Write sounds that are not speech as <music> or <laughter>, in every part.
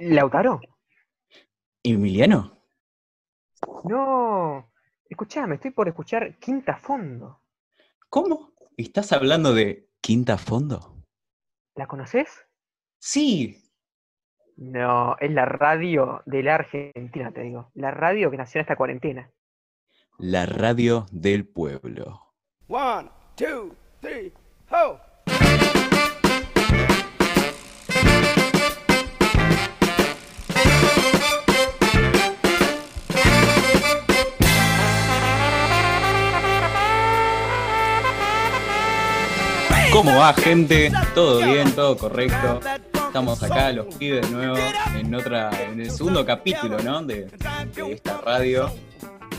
¿Lautaro? ¿Emiliano? No. Escuchame, estoy por escuchar Quinta Fondo. ¿Cómo? ¿Estás hablando de Quinta Fondo? ¿La conoces? Sí. No, es la radio de la Argentina, te digo. La radio que nació en esta cuarentena. La radio del pueblo. One, two, three, ho! ¿Cómo va, gente? ¿Todo bien? ¿Todo correcto? Estamos acá, los pibes de nuevo, en otra, en el segundo capítulo, ¿no? De, de esta radio.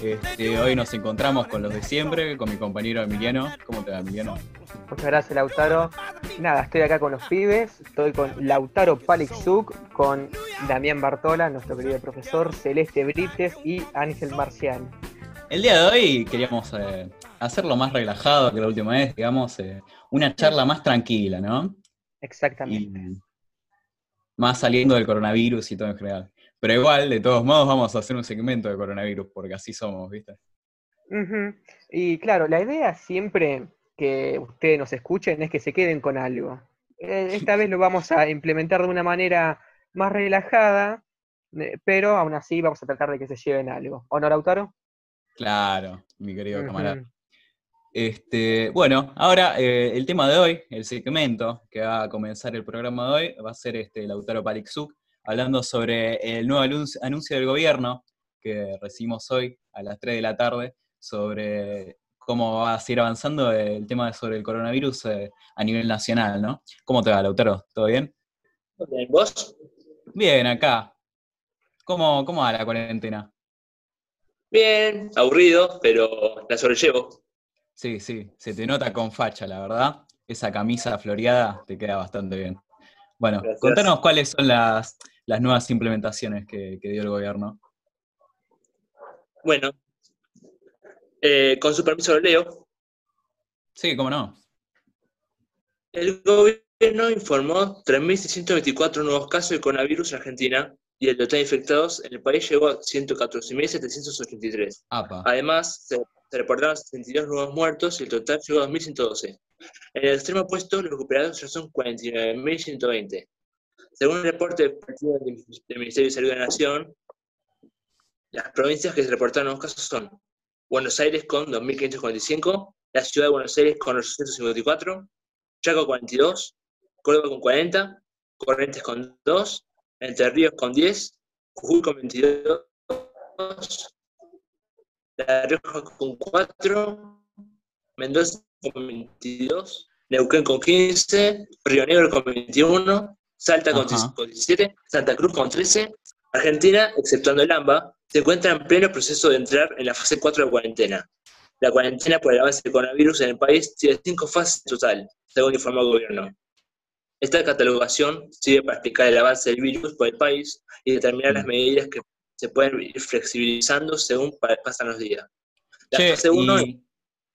Este, hoy nos encontramos con los de siempre, con mi compañero Emiliano. ¿Cómo te va, Emiliano? Muchas gracias, Lautaro. Nada, estoy acá con los pibes. Estoy con Lautaro Palixuk, con Damián Bartola, nuestro querido profesor, Celeste Brites y Ángel Marcial. El día de hoy queríamos eh, hacerlo más relajado que la última vez, digamos, eh, una charla más tranquila, ¿no? Exactamente. Y más saliendo del coronavirus y todo en general. Pero igual, de todos modos, vamos a hacer un segmento de coronavirus, porque así somos, ¿viste? Y claro, la idea siempre que ustedes nos escuchen es que se queden con algo. Eh, Esta vez lo vamos a implementar de una manera más relajada, eh, pero aún así vamos a tratar de que se lleven algo. ¿O no, Lautaro? Claro, mi querido camarada. Este, bueno, ahora eh, el tema de hoy, el segmento que va a comenzar el programa de hoy, va a ser este Lautaro Palixuk, hablando sobre el nuevo anuncio, del gobierno que recibimos hoy a las 3 de la tarde, sobre cómo va a seguir avanzando el tema sobre el coronavirus eh, a nivel nacional, ¿no? ¿Cómo te va, Lautaro? ¿Todo bien? Bien, ¿Vos? Bien, acá. ¿Cómo, cómo va la cuarentena? Bien, aburrido, pero la sobrellevo. Sí, sí, se te nota con facha, la verdad. Esa camisa floreada te queda bastante bien. Bueno, Gracias. contanos cuáles son las, las nuevas implementaciones que, que dio el gobierno. Bueno, eh, con su permiso lo leo. Sí, cómo no. El gobierno informó 3.624 nuevos casos de coronavirus en Argentina y el total de infectados en el país llegó a 114.783. APA. Además, se, se reportaron 62 nuevos muertos y el total llegó a 2.112. En el extremo opuesto, los recuperados ya son 49.120. Según el reporte del Ministerio de Salud de la Nación, las provincias que se reportaron nuevos casos son Buenos Aires con 2.545, la Ciudad de Buenos Aires con 854, Chaco 42, Córdoba con 40, Corrientes con 2, Entre Ríos con 10, Jujuy con 22, La Rioja con 4, Mendoza con 22, Neuquén con 15, Río Negro con 21, Salta con con 17, Santa Cruz con 13. Argentina, exceptuando el AMBA, se encuentra en pleno proceso de entrar en la fase 4 de cuarentena. La cuarentena por el avance del coronavirus en el país tiene cinco fases en total, según informó el gobierno. Esta catalogación sirve para explicar el avance del virus por el país y determinar las Mm. medidas que se pueden ir flexibilizando según pa- pasan los días. La Che, fase 1 y-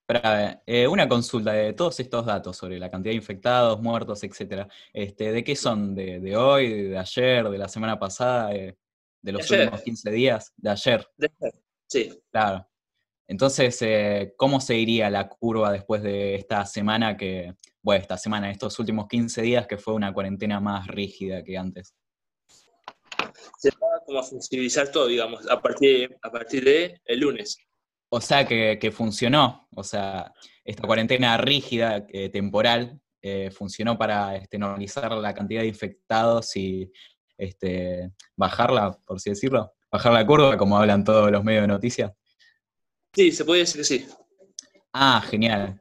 espera, eh, una consulta de todos estos datos sobre la cantidad de infectados, muertos, etcétera. Este, ¿De qué son? ¿De, de hoy, de ayer, de la semana pasada, eh, de los De ayer. últimos 15 días? De ayer. Sí, Claro. Entonces, eh, ¿cómo seguiría la curva después de esta semana que, bueno, esta semana, estos últimos 15 días que fue una cuarentena más rígida que antes? Se va como a flexibilizar todo, digamos, a partir, a partir de el lunes. O sea, que, que funcionó, o sea, esta cuarentena rígida, eh, temporal, eh, funcionó para este, normalizar la cantidad de infectados y este, bajarla, por así decirlo, bajar la curva, como hablan todos los medios de noticias. Sí, se puede decir que sí. Ah, genial.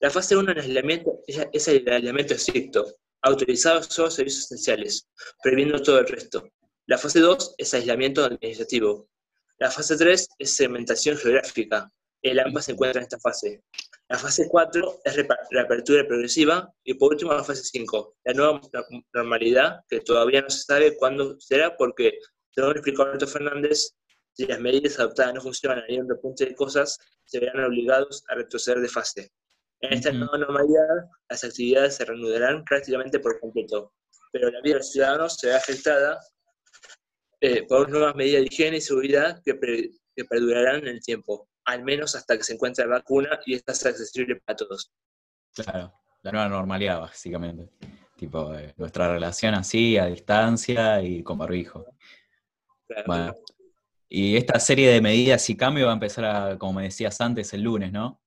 La fase 1 en aislamiento es, el aislamiento estricto, autorizado solo servicios esenciales, prohibiendo todo el resto. La fase 2 es aislamiento administrativo. La fase 3 es segmentación geográfica. El AMPA se encuentra en esta fase. La fase 4 es reapertura progresiva. Y por último, la fase 5, la nueva no- normalidad, que todavía no se sabe cuándo será, porque, según explicó Alberto Fernández, si las medidas adoptadas no funcionan nivel de punto de cosas, se verán obligados a retroceder de fase. En esta nueva normalidad, las actividades se reanudarán prácticamente por completo, pero la vida de los ciudadanos se ve afectada eh, por nuevas medidas de higiene y seguridad que, pre- que perdurarán en el tiempo, al menos hasta que se encuentre la vacuna y esta sea accesible para todos. Claro, la nueva normalidad, básicamente. Tipo, eh, nuestra relación así, a distancia y con barbijo. Claro. Bueno, y esta serie de medidas y cambios va a empezar, a, como me decías antes, el lunes, ¿no?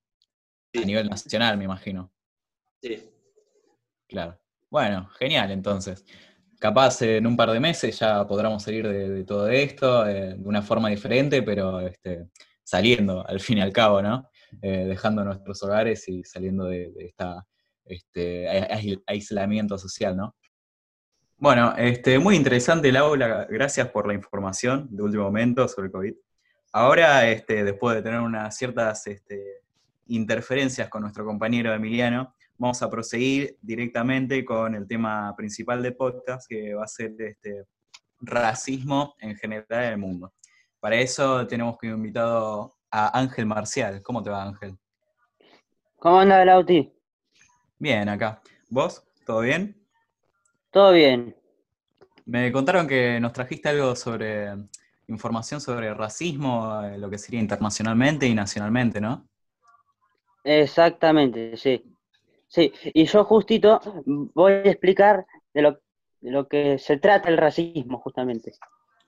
A nivel nacional, me imagino. Sí. Claro. Bueno, genial, entonces. Capaz en un par de meses ya podremos salir de, todo esto eh, de una forma diferente, pero este, saliendo al fin y al cabo, ¿no? Eh, dejando nuestros hogares y saliendo de, esta este, aislamiento social, ¿no? Bueno, este, muy interesante el aula, gracias por la información de último momento sobre COVID. Ahora, este, después de tener unas ciertas este, interferencias con nuestro compañero Emiliano, vamos a proseguir directamente con el tema principal del podcast, que va a ser este, racismo en general en el mundo. Para eso tenemos que invitado a Ángel Marcial. ¿Cómo te va, Ángel? ¿Cómo anda, Lauti? Bien, acá. ¿Vos? ¿Todo bien? Todo bien. Me contaron que nos trajiste algo sobre información sobre racismo, eh, lo que sería internacionalmente y nacionalmente, ¿no? Exactamente, sí. Sí, y yo justito voy a explicar de lo, de lo que se trata el racismo, justamente.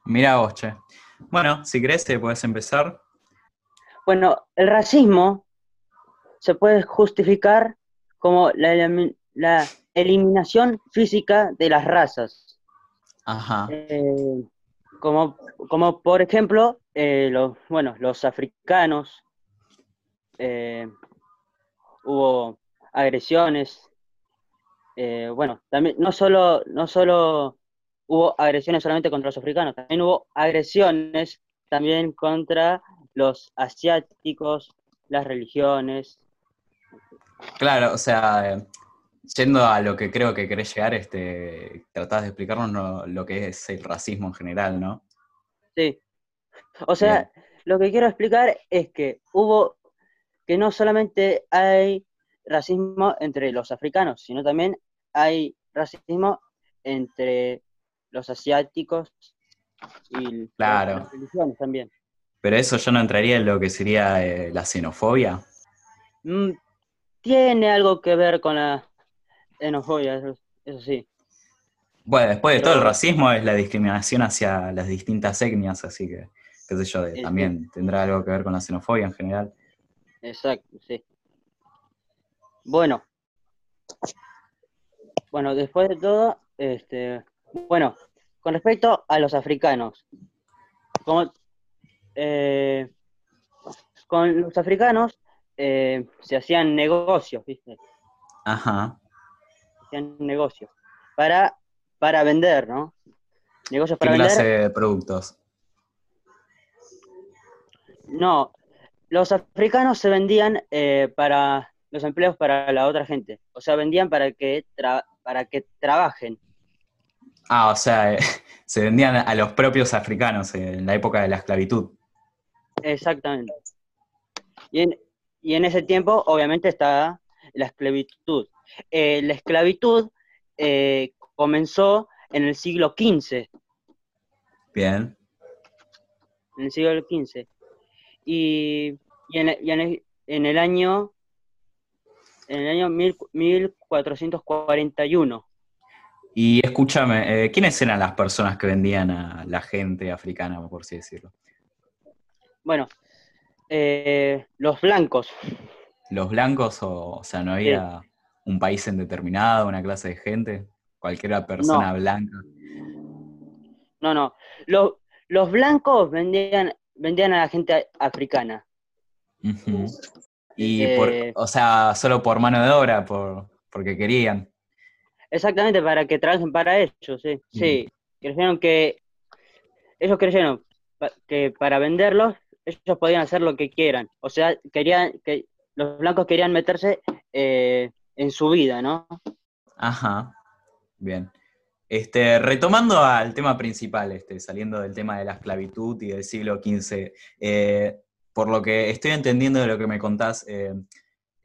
Mira vos, che. Bueno, si querés, eh, podés empezar. Bueno, el racismo se puede justificar como la, la eliminación física de las razas. Ajá. Eh, como, como por ejemplo, eh, los, bueno, los africanos, eh, hubo agresiones, eh, bueno, también no solo, no solo hubo agresiones solamente contra los africanos, también hubo agresiones también contra los asiáticos, las religiones. Claro, o sea, yendo a lo que creo que querés llegar, este, tratás de explicarnos lo, lo que es el racismo en general, ¿no? Sí. O sea, lo que quiero explicar es que hubo, que no solamente hay racismo entre los africanos, sino también hay racismo entre los asiáticos y Claro. las religiones también. Pero eso ya no entraría en lo que sería eh, la xenofobia. Mm, tiene algo que ver con la xenofobia, eso, eso sí. Bueno, después de todo, el Pero- racismo es la discriminación hacia las distintas etnias, así que, qué sé yo, de- Sí, también tendrá algo que ver con la xenofobia en general. Exacto, sí. Bueno. Bueno, después de todo, este, bueno, con respecto a los africanos, como, eh, con los africanos eh, se hacían negocios, ¿viste? Ajá. Se hacían negocios para, para vender, ¿no? Negocios ¿Qué para clase vender. de productos? No, los africanos se vendían eh, para los empleos para la otra gente. O sea, vendían para que, tra- para que trabajen. Ah, o sea, eh, <laughs> se vendían a los propios africanos en la época de la esclavitud. Exactamente. Y en, y en ese tiempo, obviamente, está la esclavitud. Eh, la esclavitud eh, comenzó en el siglo XV. Bien. En el siglo XV. Y, y en, y en el, en el año en el año mil- 1441. Y escúchame, eh, ¿quiénes eran las personas que vendían a la gente africana, por así decirlo? Bueno, eh, los blancos. ¿Los blancos o, o sea, no había un país en determinado, una clase de gente? Cualquier persona blanca. No, no. Los, los blancos vendían, vendían a la gente africana. Y, Eh, por, o sea, solo por mano de obra, por, porque querían. Exactamente, para que trabajen para ellos, sí. Sí, creyeron que. Ellos creyeron que para venderlos, ellos podían hacer lo que quieran. O sea, querían que los blancos querían meterse eh, en su vida, ¿no? Ajá, bien. Este, retomando al tema principal, este, saliendo del tema de la esclavitud y del siglo XV, eh, por lo que estoy entendiendo de lo que me contás, eh,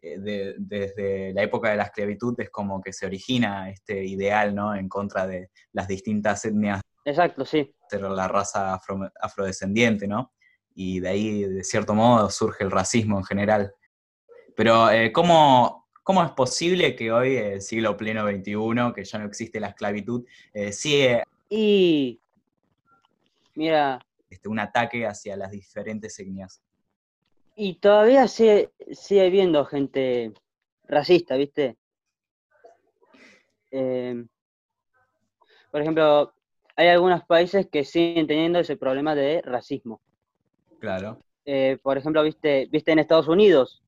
eh, de- desde la época de la esclavitud es como que se origina este ideal, ¿no? En contra de las distintas etnias Exacto, sí. ser la raza afro- afrodescendiente, ¿no? Y de ahí, de cierto modo, surge el racismo en general. Pero, eh, ¿cómo, cómo es posible que hoy, siglo pleno XXI, que ya no existe la esclavitud, eh, sigue Y mira, este, un ataque hacia las diferentes etnias? Y todavía sigue, sigue habiendo gente racista, ¿viste? Eh, por ejemplo, hay algunos países que siguen teniendo ese problema de racismo. Claro, Eh, por ejemplo, ¿viste, viste en Estados Unidos?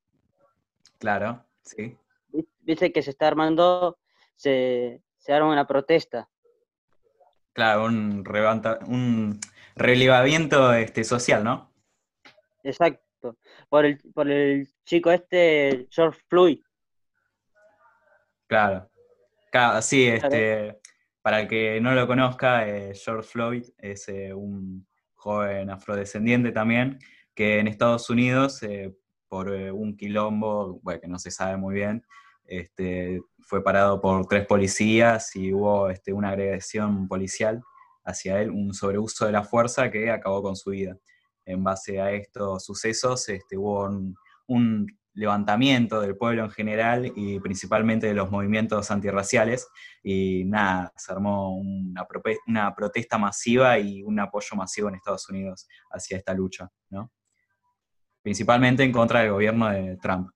claro, sí. Vi- Viste que se está armando, se, se arma una protesta. Claro, un, levanta- un relevamiento este, social, ¿no? Exacto. Por el, por el chico este, George Floyd. Claro. Ca- sí, este, para el que no lo conozca, eh, George Floyd es eh, un joven afrodescendiente también, que en Estados Unidos, eh, por un quilombo, bueno, que no se sabe muy bien, este, fue parado por tres policías y hubo este, una agresión policial hacia él, un sobreuso de la fuerza que acabó con su vida. En base a estos sucesos, este, hubo un, un levantamiento del pueblo en general y principalmente de los movimientos antirraciales y nada, se armó una, protesta masiva y un apoyo masivo en Estados Unidos hacia esta lucha, ¿no? Principalmente en contra del gobierno de Trump.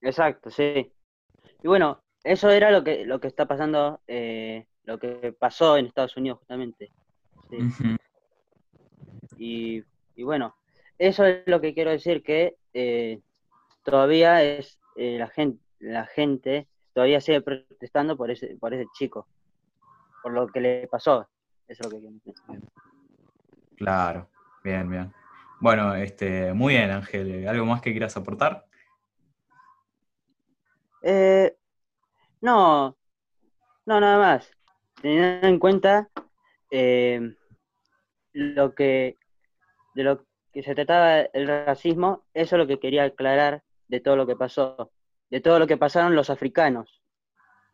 Exacto, sí. Y bueno, eso era lo que, lo que está pasando, eh, lo que pasó en Estados Unidos justamente. Sí. Y, y bueno, eso es lo que quiero decir, que eh, todavía es eh, la gente, la gente todavía sigue protestando por ese, por ese chico, por lo que le pasó. Eso es lo que quiero decir. Claro, bien, bien. Bueno, este, muy bien, Ángel. ¿Algo más que quieras aportar? Eh, no, no, nada más. Teniendo en cuenta eh, lo que de lo que se trataba el racismo, eso es lo que quería aclarar de todo lo que pasó, de todo lo que pasaron los africanos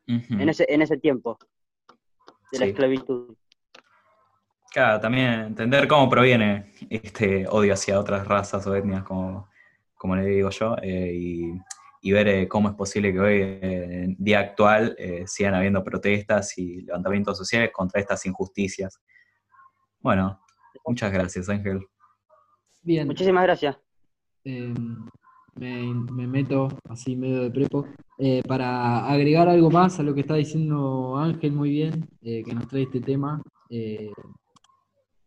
en ese en ese tiempo de la esclavitud. Claro, también entender cómo proviene este odio hacia otras razas o etnias, como, como le digo yo, eh, y, y ver eh, cómo es posible que hoy, eh, en día actual, sigan habiendo protestas y levantamientos sociales contra estas injusticias. Bueno, muchas gracias, Ángel. Bien, Muchísimas gracias. eh, me, me meto así medio de prepo. Eh, para agregar algo más a lo que está diciendo Ángel muy bien, eh, que nos trae este tema, eh,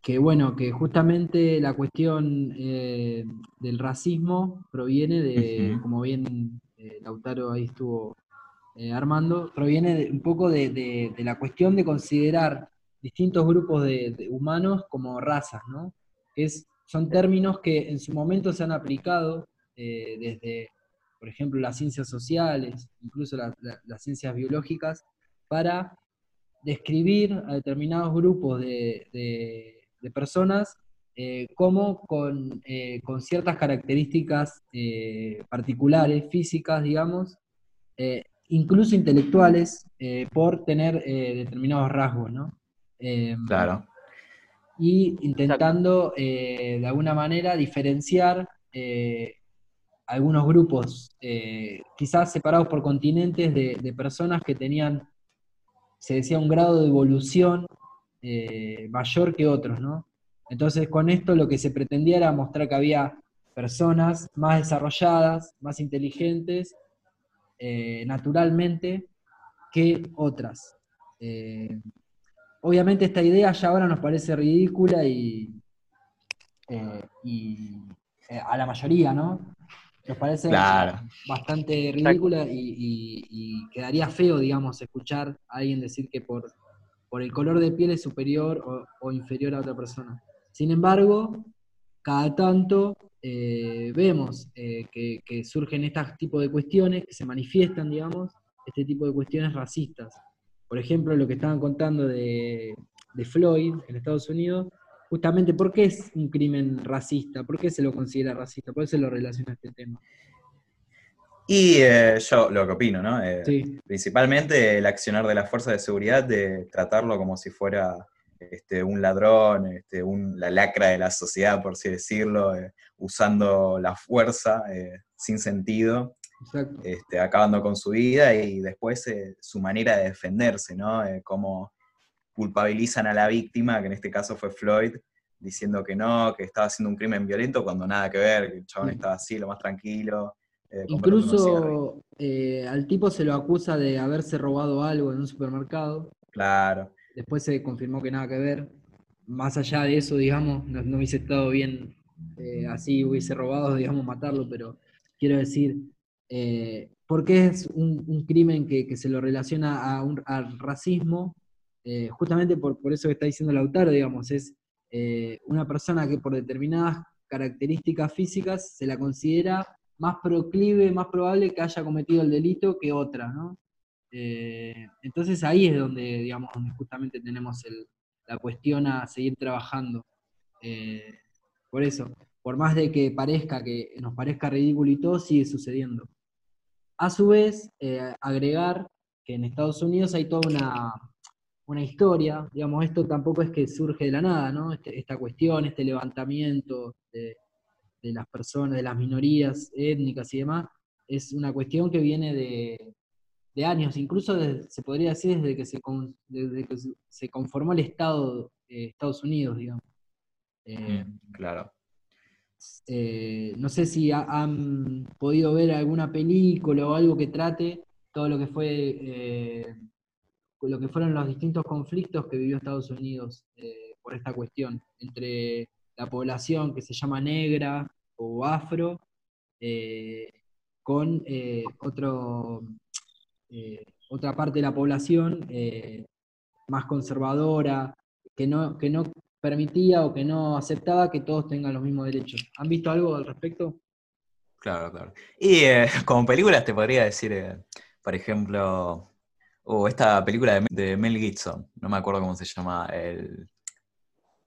que bueno, que justamente la cuestión eh, del racismo proviene de, como bien eh, Lautaro ahí estuvo eh, armando, proviene de- un poco de, de- de la cuestión de considerar distintos grupos de, de humanos como razas, ¿no? Es, son términos que en su momento se han aplicado eh, desde, por ejemplo, las ciencias sociales, incluso la- la- las ciencias biológicas, para describir a determinados grupos de, personas eh, como con, eh, con ciertas características particulares, físicas, digamos, incluso intelectuales, por tener determinados rasgos, ¿no? Claro, y intentando eh, de alguna manera diferenciar eh, algunos grupos, eh, quizás separados por continentes, de, de personas que tenían, se decía, un grado de evolución mayor que otros, ¿no? Entonces con esto lo que se pretendía era mostrar que había personas más desarrolladas, más inteligentes, naturalmente, que otras. Obviamente esta idea ya ahora nos parece ridícula y, eh, y, eh, a la mayoría, ¿no? Nos parece Claro. bastante ridícula y, y- y quedaría feo, digamos, escuchar a alguien decir que por, por el color de piel es superior o, o inferior a otra persona. Sin embargo, cada tanto eh, vemos eh, que, que surgen estos tipos de cuestiones, que se manifiestan, digamos, este tipo de cuestiones racistas. Por ejemplo, lo que estaban contando de, de Floyd en Estados Unidos, justamente, ¿por qué es un crimen racista? ¿Por qué se lo considera racista? ¿Por qué se lo relaciona a este tema? Y eh, yo lo que opino, ¿no? Eh, Sí, Principalmente el accionar de las fuerzas de seguridad de tratarlo como si fuera este, un ladrón, este, un- la lacra de la sociedad, por así decirlo, eh, usando la fuerza sin sentido, exacto. este, acabando con su vida y después eh, su manera de defenderse, ¿no? Eh, cómo culpabilizan a la víctima, que en este caso fue Floyd, diciendo que no, que estaba haciendo un crimen violento cuando nada que ver, que el chabón Sí. estaba así, lo más tranquilo. eh. Incluso eh, al tipo se lo acusa de haberse robado algo en un supermercado. Claro. Después se confirmó que nada que ver. Más allá de eso, digamos, no, no hubiese estado bien así, hubiese robado, digamos, matarlo, pero quiero decir, eh, porque es un, crimen que, se lo relaciona a un, al racismo, Eh, justamente por, por eso que está diciendo Lautaro, digamos, es eh, una persona que por determinadas características físicas se la considera más proclive, más probable que haya cometido el delito que otra, ¿no? Eh, entonces ahí es donde, digamos, donde justamente tenemos la cuestión a seguir trabajando. Por eso, por más de que parezca que nos parezca ridículo y todo, sigue sucediendo. A su vez, eh, agregar que en Estados Unidos hay toda una, una historia, digamos, esto tampoco es que surge de la nada, ¿no? Este- esta cuestión, este levantamiento de, de las personas, de las minorías étnicas y demás, es una cuestión que viene de, de años, incluso se podría decir desde que se, desde que se- conformó el Estado de Estados Unidos, digamos. Eh, Claro. Eh, no sé si ha- han podido ver alguna película o algo que trate todo lo que fue eh, lo que fueron los distintos conflictos que vivió Estados Unidos eh, por esta cuestión entre la población que se llama negra o afro con otro otra parte de la población más conservadora que no que no permitía o que no aceptaba que todos tengan los mismos derechos. ¿Han visto algo al respecto? Claro, claro. Y eh, <laughs> como películas te podría decir, eh, por ejemplo, o esta película de, de Mel Gibson, no me acuerdo cómo se llama, el,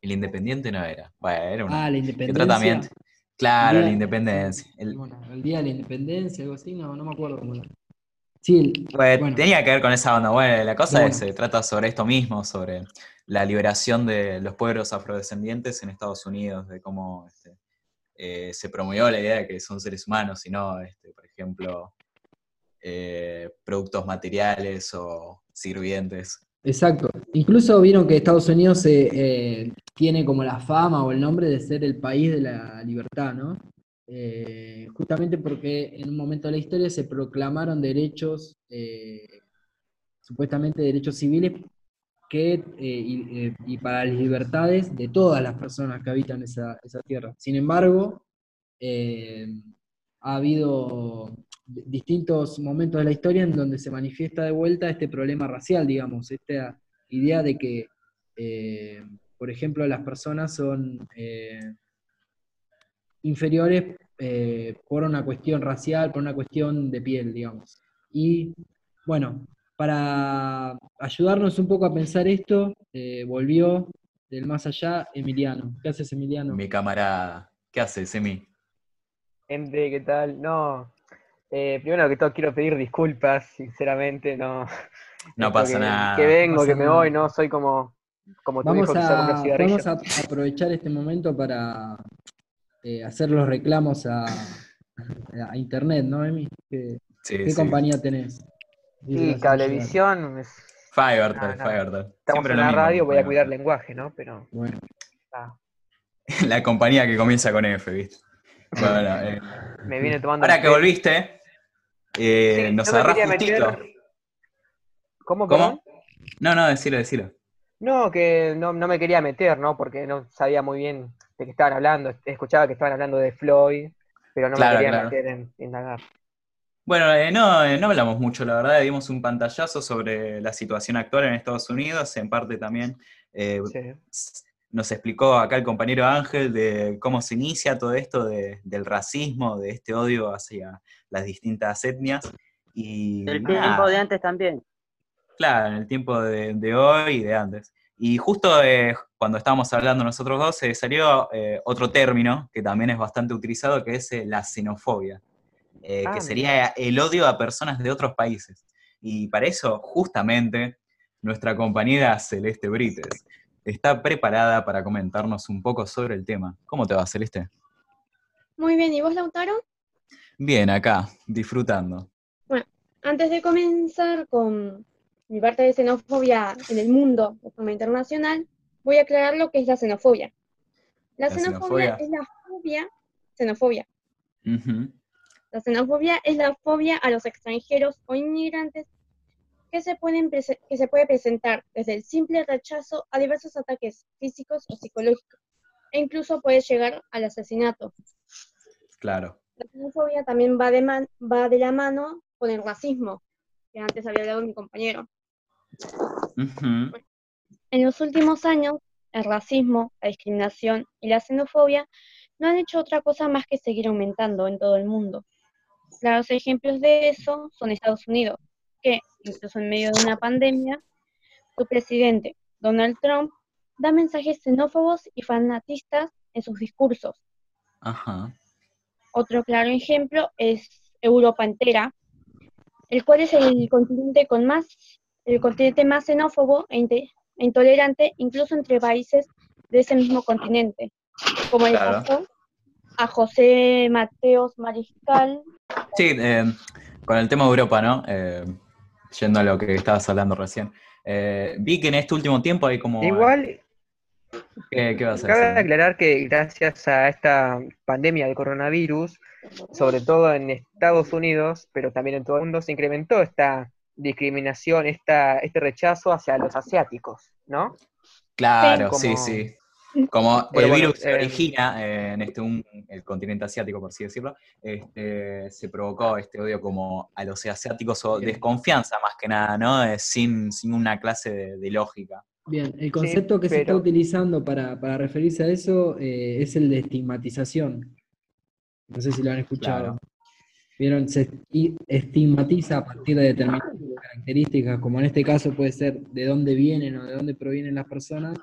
el Independiente no era, bueno, era una... Ah, la independencia. trata también- claro, la independencia. El- el día de la independencia, algo así, no, no me acuerdo cómo era. Sí, el- Bueno, Bueno. tenía que ver con esa onda. Bueno, la cosa Bueno. es, se trata sobre esto mismo, sobre la liberación de los pueblos afrodescendientes en Estados Unidos, de cómo este, eh, se promovió la idea de que son seres humanos y no, este, por ejemplo, eh, productos materiales o sirvientes. Exacto. Incluso vieron que Estados Unidos eh, tiene como la fama o el nombre de ser el país de la libertad, ¿no? Eh, justamente porque en un momento de la historia se proclamaron derechos, eh, supuestamente derechos civiles, eh, y, y para las libertades de todas las personas que habitan esa, esa tierra. Sin embargo, ha habido di- distintos momentos de la historia en donde se manifiesta de vuelta este problema racial, digamos, esta idea de que, por ejemplo, las personas son inferiores eh, por una cuestión racial, por una cuestión de piel, digamos. Y bueno, para ayudarnos un poco a pensar esto, eh, volvió del más allá Emiliano. ¿Qué haces, Emiliano? Mi camarada, ¿qué hace, Semi? Gente, ¿qué tal? No, eh, primero que todo quiero pedir disculpas, sinceramente, no. No pasa que, nada. Que vengo, pasa que me nada. voy, no soy como, como tu Vamos hijo que se a, los cigarrillos. vamos a aprovechar este momento para eh, hacer los reclamos a, a internet, ¿no, Emi? ¿Qué, Sí, qué sí. compañía tenés? Sí. Cablevisión, es- Fivertel, No, no. Fivertel. estamos en la mismo radio, voy a cuidar lenguaje, ¿no? Pero Bueno, ah, <laughs> La compañía que comienza con F, ¿viste? Bueno, <laughs> eh, me viene tomando ahora que volviste, eh, Sí, nos no me agarrás justito. meter- ¿Cómo? ¿Cómo? No, no, decilo, decilo. No, que no, no me quería meter, ¿no? Porque no sabía muy bien de qué estaban hablando. Escuchaba que estaban hablando de Floyd, pero no Claro, me quería claro. meter en indagar. Bueno, eh, no, eh, no hablamos mucho, la verdad, dimos un pantallazo sobre la situación actual en Estados Unidos, en parte también eh, Sí. nos explicó acá el compañero Ángel de cómo se inicia todo esto de- del racismo, de este odio hacia las distintas etnias. Y nada, tiempo de antes también. Claro, en el tiempo de, de hoy y de antes. Y justo eh, cuando estábamos hablando nosotros dos, se salió eh, otro término que también es bastante utilizado, que es eh, la xenofobia. eh, Ah, que mira. sería el odio a personas de otros países. Y para eso, justamente, nuestra compañera Celeste Brites está preparada para comentarnos un poco sobre el tema. ¿Cómo te va, Celeste? Muy bien, ¿y vos, Lautaro? Bien, acá, disfrutando. Antes de comenzar con mi parte de xenofobia en el mundo de forma internacional, voy a aclarar lo que es la xenofobia. La, La xenofobia, xenofobia. es la fobia, xenofobia. La xenofobia es la fobia a los extranjeros o inmigrantes que se, pueden prese- que se puede presentar desde el simple rechazo a diversos ataques físicos o psicológicos, e incluso puede llegar al asesinato. Claro. La xenofobia también va de, man- va de la mano con el racismo, que antes había hablado mi compañero. En los últimos años, el racismo, la discriminación y la xenofobia no han hecho otra cosa más que seguir aumentando en todo el mundo. Claros ejemplos de eso son Estados Unidos, que, incluso en medio de una pandemia, su presidente, Donald Trump, da mensajes xenófobos y fanatistas en sus discursos. Ajá. Otro claro ejemplo es Europa entera, el cual es el continente con más, el continente más xenófobo e, e intolerante, incluso entre países de ese mismo continente, como le Claro. pasó a José Mateos Mariscal. Sí, eh, con el tema de Europa, ¿no? Eh, yendo a lo que estabas hablando recién. Eh, vi que en este último tiempo hay como... Igual, ¿Qué, qué vas a cabe aclarar que gracias a esta pandemia de coronavirus, sobre todo en Estados Unidos, pero también en todo el mundo, se incrementó esta discriminación, esta, este rechazo hacia los asiáticos, ¿no? Claro, Sí. sí, Como- sí. Como el Bueno, virus se eh, origina eh, en este un- el continente asiático, por así decirlo, este, se provocó este odio como a los asiáticos o Bien. desconfianza más que nada, ¿no? Eh, sin, sin una clase de, de lógica. Bien, el concepto que se está utilizando para, para referirse a eso eh, es el de estigmatización. No sé si lo han escuchado. Claro. Vieron, se esti- estigmatiza a partir de determinadas características, como en este caso puede ser de dónde vienen o de dónde provienen las personas.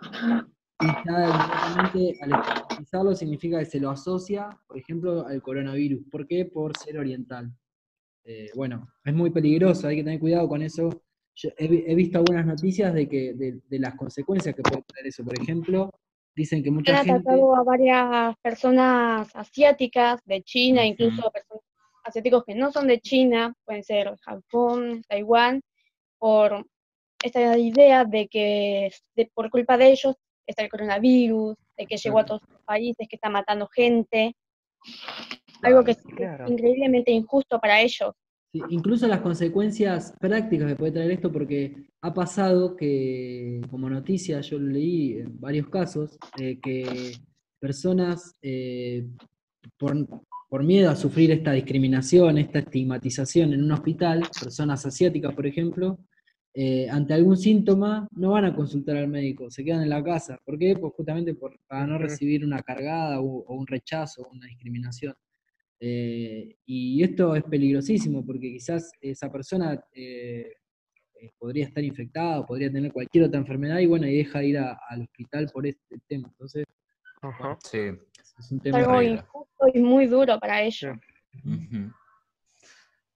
Y ya directamente al estigmatizarlo significa que se lo asocia, por ejemplo, al coronavirus. ¿Por qué? Por ser oriental. Eh, bueno, es muy peligroso, hay que tener cuidado con eso. Yo he, vi- he visto algunas noticias de que de, de las consecuencias que puede tener eso. Por ejemplo, dicen que mucha Han gente. atacado a varias personas asiáticas de China, incluso personas asiáticos que no son de China, pueden ser Japón, Taiwán, por esta idea de que de- por culpa de ellos está el coronavirus, de que llegó a todos los países, que está matando gente, algo que es Claro. increíblemente injusto para ellos. Sí, incluso las consecuencias prácticas que puede traer esto, porque ha pasado que, como noticia, yo leí en varios casos, eh, que personas, eh, por, por miedo a sufrir esta discriminación, esta estigmatización en un hospital, personas asiáticas, por ejemplo, eh, ante algún síntoma no van a consultar al médico, se quedan en la casa. ¿Por qué? Pues justamente por, para no recibir una cargada o, o un rechazo, una discriminación. Eh, y esto es peligrosísimo porque quizás esa persona eh, podría estar infectada o podría tener cualquier otra enfermedad y bueno, y deja de ir a- al hospital por este tema. Entonces, Ajá. Sí. Es un Es tema algo injusto y muy duro para ellos.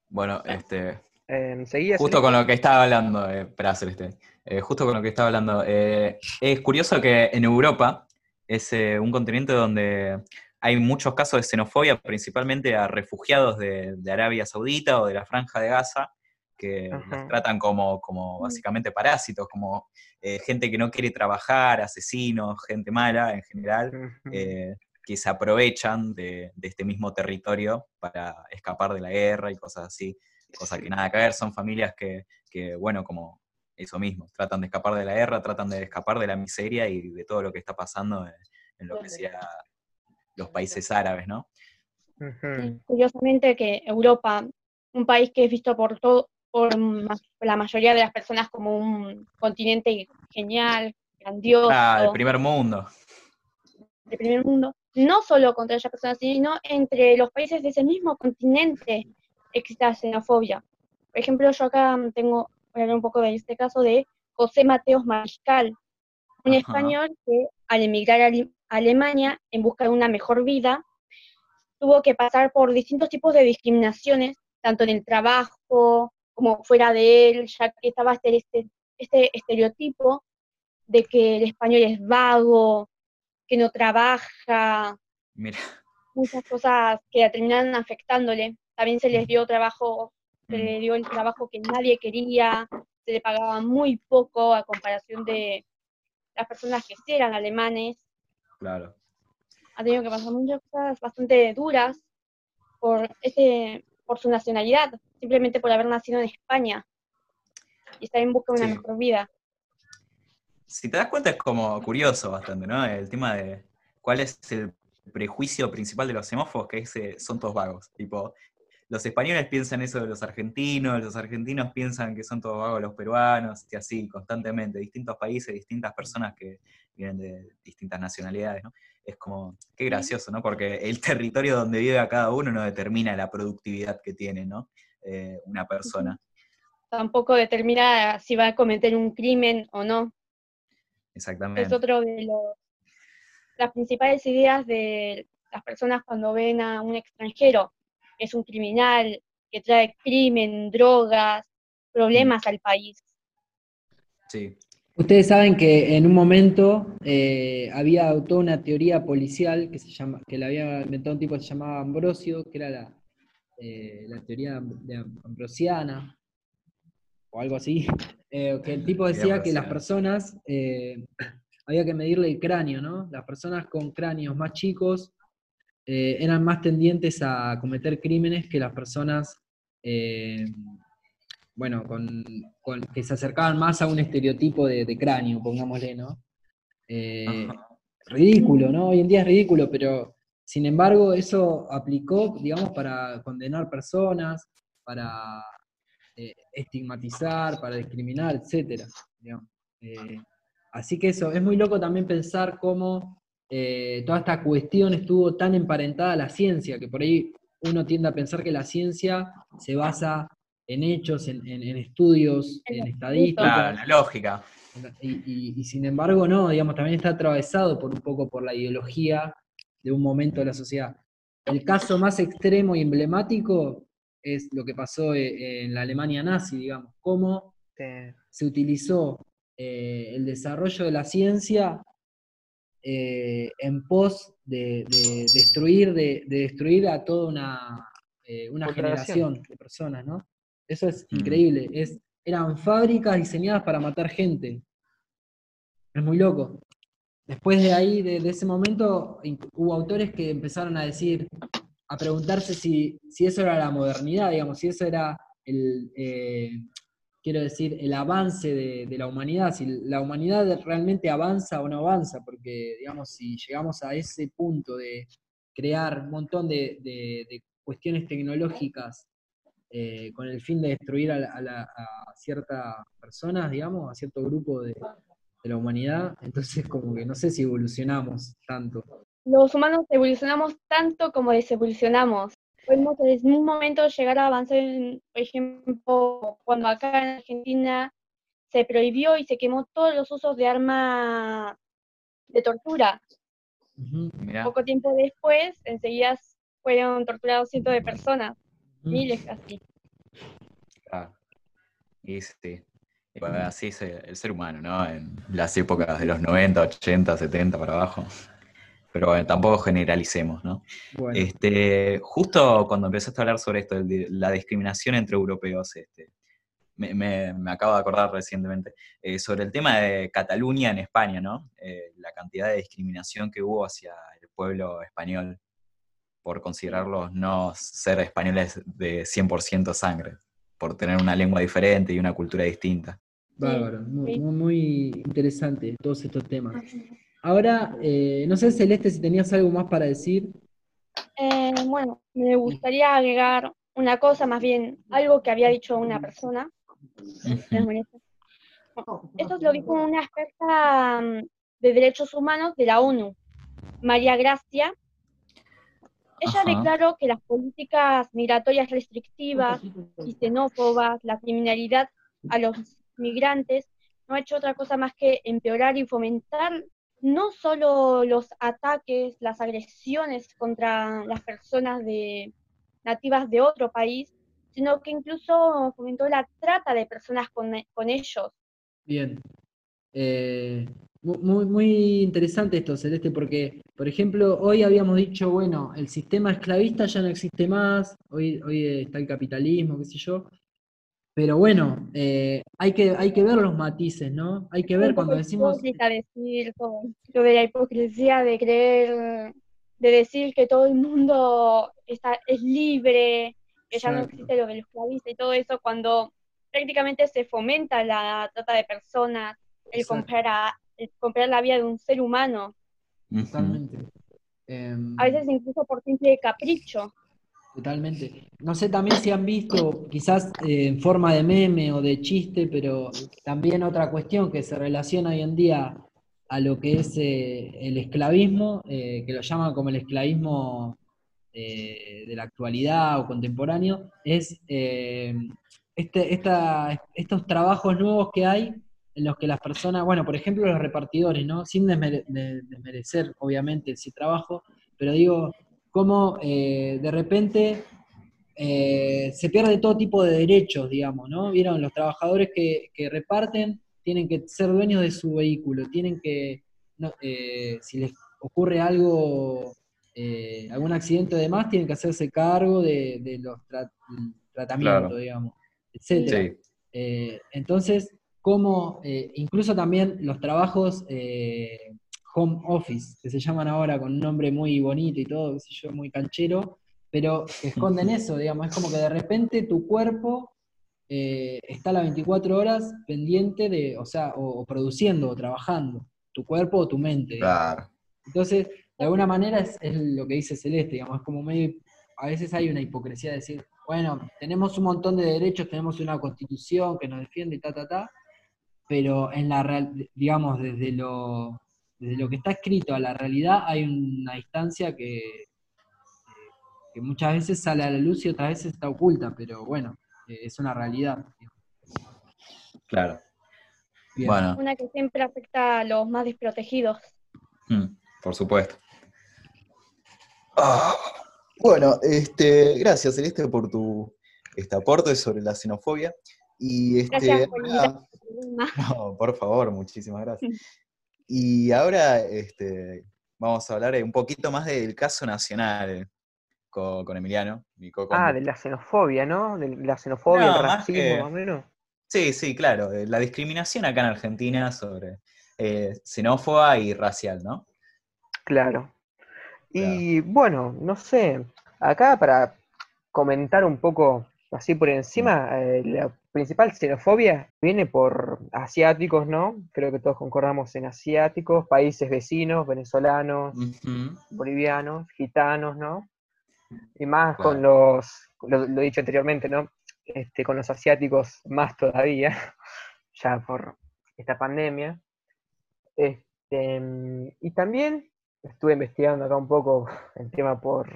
Bueno, este, Eh, seguía Justo con lo que estaba hablando, eh, para Celeste, eh, justo con lo que estaba hablando, eh, es curioso que en Europa es eh, un continente donde hay muchos casos de xenofobia, principalmente a refugiados de, de Arabia Saudita o de la Franja de Gaza, que Ajá. los tratan como, como básicamente parásitos, como eh, gente que no quiere trabajar, asesinos, gente mala en general, eh, que se aprovechan de, de este mismo territorio para escapar de la guerra y cosas así, cosas que nada que ver, son familias que, que, bueno, como eso mismo, tratan de escapar de la guerra, tratan de escapar de la miseria y de todo lo que está pasando en, en lo que sea los países árabes, ¿no? Sí, Curiosamente que Europa, un país que es visto por todo, por la mayoría de las personas como un continente genial, grandioso, Ah, el primer mundo. de primer mundo, no solo contra esas personas, sino entre los países de ese mismo continente existe la xenofobia. Por ejemplo, yo acá tengo, voy a hablar un poco de este caso de José Mateos Mariscal, un Ajá. español que al emigrar a Alemania en busca de una mejor vida, tuvo que pasar por distintos tipos de discriminaciones, tanto en el trabajo como fuera de él, ya que estaba este, este, este estereotipo de que el español es vago, que no trabaja, Mira, muchas cosas que terminaron afectándole. También se les dio trabajo, se le dio el trabajo que nadie quería, se le pagaba muy poco a comparación de las personas que sí eran alemanes. claro. Ha tenido que pasar muchas cosas bastante duras por ese, por su nacionalidad, simplemente por haber nacido en España y estar en busca de una Sí. mejor vida. Si te das cuenta es como curioso bastante, ¿no? El tema de cuál es el prejuicio principal de los xenófobos, que es, eh, son todos vagos. Tipo, los españoles piensan eso de los argentinos, los argentinos piensan que son todos vagos los peruanos, y así, constantemente, distintos países, distintas personas que vienen de distintas nacionalidades, ¿no? Es como, qué gracioso, ¿no? Porque el territorio donde vive a cada uno no determina la productividad que tiene, ¿no? Eh, una persona. Tampoco determina si va a cometer un crimen o no. Exactamente. es otro de los las principales ideas de las personas cuando ven a un extranjero, que es un criminal, que trae crimen, drogas, problemas al país. Sí. Ustedes saben que en un momento eh, había toda una teoría policial que se llama, que la había inventado un tipo que se llamaba Ambrosio, que era la, eh, la teoría de ambrosiana, o algo así, <laughs> eh, que el tipo decía que las personas eh, había que medirle el cráneo, ¿no? Las personas con cráneos más chicos eh, eran más tendientes a cometer crímenes que las personas bueno, con, con- que se acercaban más a un estereotipo de, de cráneo, pongámosle, ¿no? Ridículo, ¿no? Hoy en día es ridículo, pero sin embargo eso aplicó, digamos, para condenar personas, para eh, estigmatizar, para discriminar, etcétera, digamos. Eh, así que eso, es muy loco también pensar cómo eh, toda esta cuestión estuvo tan emparentada a la ciencia, que por ahí uno tiende a pensar que la ciencia se basa en hechos, en, en- en estudios, En estadísticas, Claro, la lógica. y, y- y sin embargo, no, digamos, también está atravesado por un poco por la ideología de un momento de la sociedad. El caso más extremo y emblemático es lo que pasó eh, en la Alemania nazi, digamos, cómo Sí. se utilizó eh, el desarrollo de la ciencia eh, en pos de, de destruir, de, de destruir a toda una, eh, una generación de personas, ¿no? Eso es Mm. increíble. Es, eran fábricas diseñadas para matar gente. Es muy loco. Después de ahí, de, de ese momento, hubo autores que empezaron a decir, a preguntarse si, si eso era la modernidad, digamos, si eso era el, eh, quiero decir, el avance de, la humanidad, si la humanidad realmente avanza o no avanza, porque, digamos, si llegamos a ese punto de crear un montón de, de- cuestiones tecnológicas eh, con el fin de destruir a, a ciertas personas, digamos, a cierto grupo de, de la humanidad, entonces como que no sé si evolucionamos tanto. Los humanos evolucionamos tanto como desevolucionamos. Podemos en un momento llegar a avanzar, en, por ejemplo, cuando acá en Argentina se prohibió y se quemó todos los usos de armas de tortura. Poco tiempo después, enseguida fueron torturados cientos de personas, miles casi. Claro. Y sí. Y bueno, así es el, el ser humano, ¿no? En las épocas de los 90, 80, 70 para abajo. Pero bueno, tampoco generalicemos, ¿no? Bueno, Este, justo cuando empezaste a hablar sobre esto, de la discriminación entre europeos, este, me, me- me acabo de acordar recientemente, eh, sobre el tema de Cataluña en España, ¿no? Eh, la cantidad de discriminación que hubo hacia el pueblo español por considerarlos no ser españoles de 100% sangre, por tener una lengua diferente y una cultura distinta. bárbaro, muy- muy interesante todos estos temas. Ahora, eh, no sé, Celeste, si tenías algo más para decir. Eh, bueno, me gustaría agregar una cosa, más bien algo que había dicho una persona. Esto lo dijo una experta mm, de derechos humanos de la ONU, María Gracia. Ella Ajá. declaró que las políticas migratorias restrictivas y xenófobas, la criminalidad a los migrantes, no ha hecho otra cosa más que empeorar y fomentar no solo los ataques, las agresiones contra las personas de, nativas de otro país, sino que incluso fomentó la trata de personas con, con ellos. Bien. Eh, muy, muy interesante esto, Celeste, porque, por ejemplo, hoy habíamos dicho, bueno, el sistema esclavista ya no existe más, hoy, hoy está el capitalismo, qué sé yo, pero bueno, eh, hay, que, hay que ver los matices, ¿no? Hay que ver cuando decimos... decir lo de la hipocresía de creer, de decir que todo el mundo está, es libre, que ya no existe lo del esclavista y todo eso, cuando prácticamente se fomenta la trata de personas, el comprar, el comprar la vida de un ser humano. Totalmente. a veces incluso por simple capricho. Totalmente. No sé también si han visto, quizás eh, en forma de meme o de chiste, pero también otra cuestión que se relaciona hoy en día a lo que es eh, el esclavismo, eh, que lo llaman como el esclavismo de la actualidad o contemporáneo, es este, estos trabajos nuevos que hay en los que las personas, bueno, por ejemplo los repartidores, ¿no? Sin desmerecer, obviamente, ese trabajo, pero digo, cómo eh, de repente eh, se pierde todo tipo de derechos, digamos, ¿no? Vieron, los trabajadores que, reparten tienen que ser dueños de su vehículo, tienen que, eh, si les ocurre algo, algún accidente de más, tienen que hacerse cargo de, los tratamientos, digamos, etc. entonces, como incluso también los trabajos home office, que se llaman ahora con un nombre muy bonito y todo, qué sé yo, muy canchero, pero esconden eso, digamos, es como que de repente tu cuerpo eh, está a las 24 horas pendiente de, o sea, o, produciendo o trabajando, tu cuerpo o tu mente. Claro. Entonces, de alguna manera es, lo que dice Celeste, digamos, es como medio, a veces hay una hipocresía de decir, bueno, tenemos un montón de derechos, tenemos una constitución que nos defiende y ta, ta, ta, pero en la real, digamos, desde lo desde lo que está escrito a la realidad hay una distancia que, que muchas veces sale a la luz y otras veces está oculta, pero bueno, eh, es una realidad. Claro. Bueno. Una que siempre afecta a los más desprotegidos. Mm, por supuesto. Ah, bueno, este, gracias Celeste por tu este aporte sobre la xenofobia. Y este, gracias por <laughs> no, por favor, muchísimas gracias. <laughs> Y ahora este, vamos a hablar un poquito más del caso nacional con, Emiliano. ah, de la xenofobia, ¿no? De la xenofobia, el racismo, más o menos. Sí, sí, claro. La discriminación acá en Argentina sobre eh, xenófoba y racial, ¿no? Claro. Y bueno, no sé, acá para comentar un poco así por encima, eh, la principal xenofobia viene por asiáticos, ¿no? Creo que todos concordamos en asiáticos, países vecinos, venezolanos, bolivianos, gitanos, ¿no? Y más con los, lo, he dicho anteriormente, ¿no? Este, con los asiáticos más todavía, <laughs> ya por esta pandemia. Este, y también estuve investigando acá un poco el tema por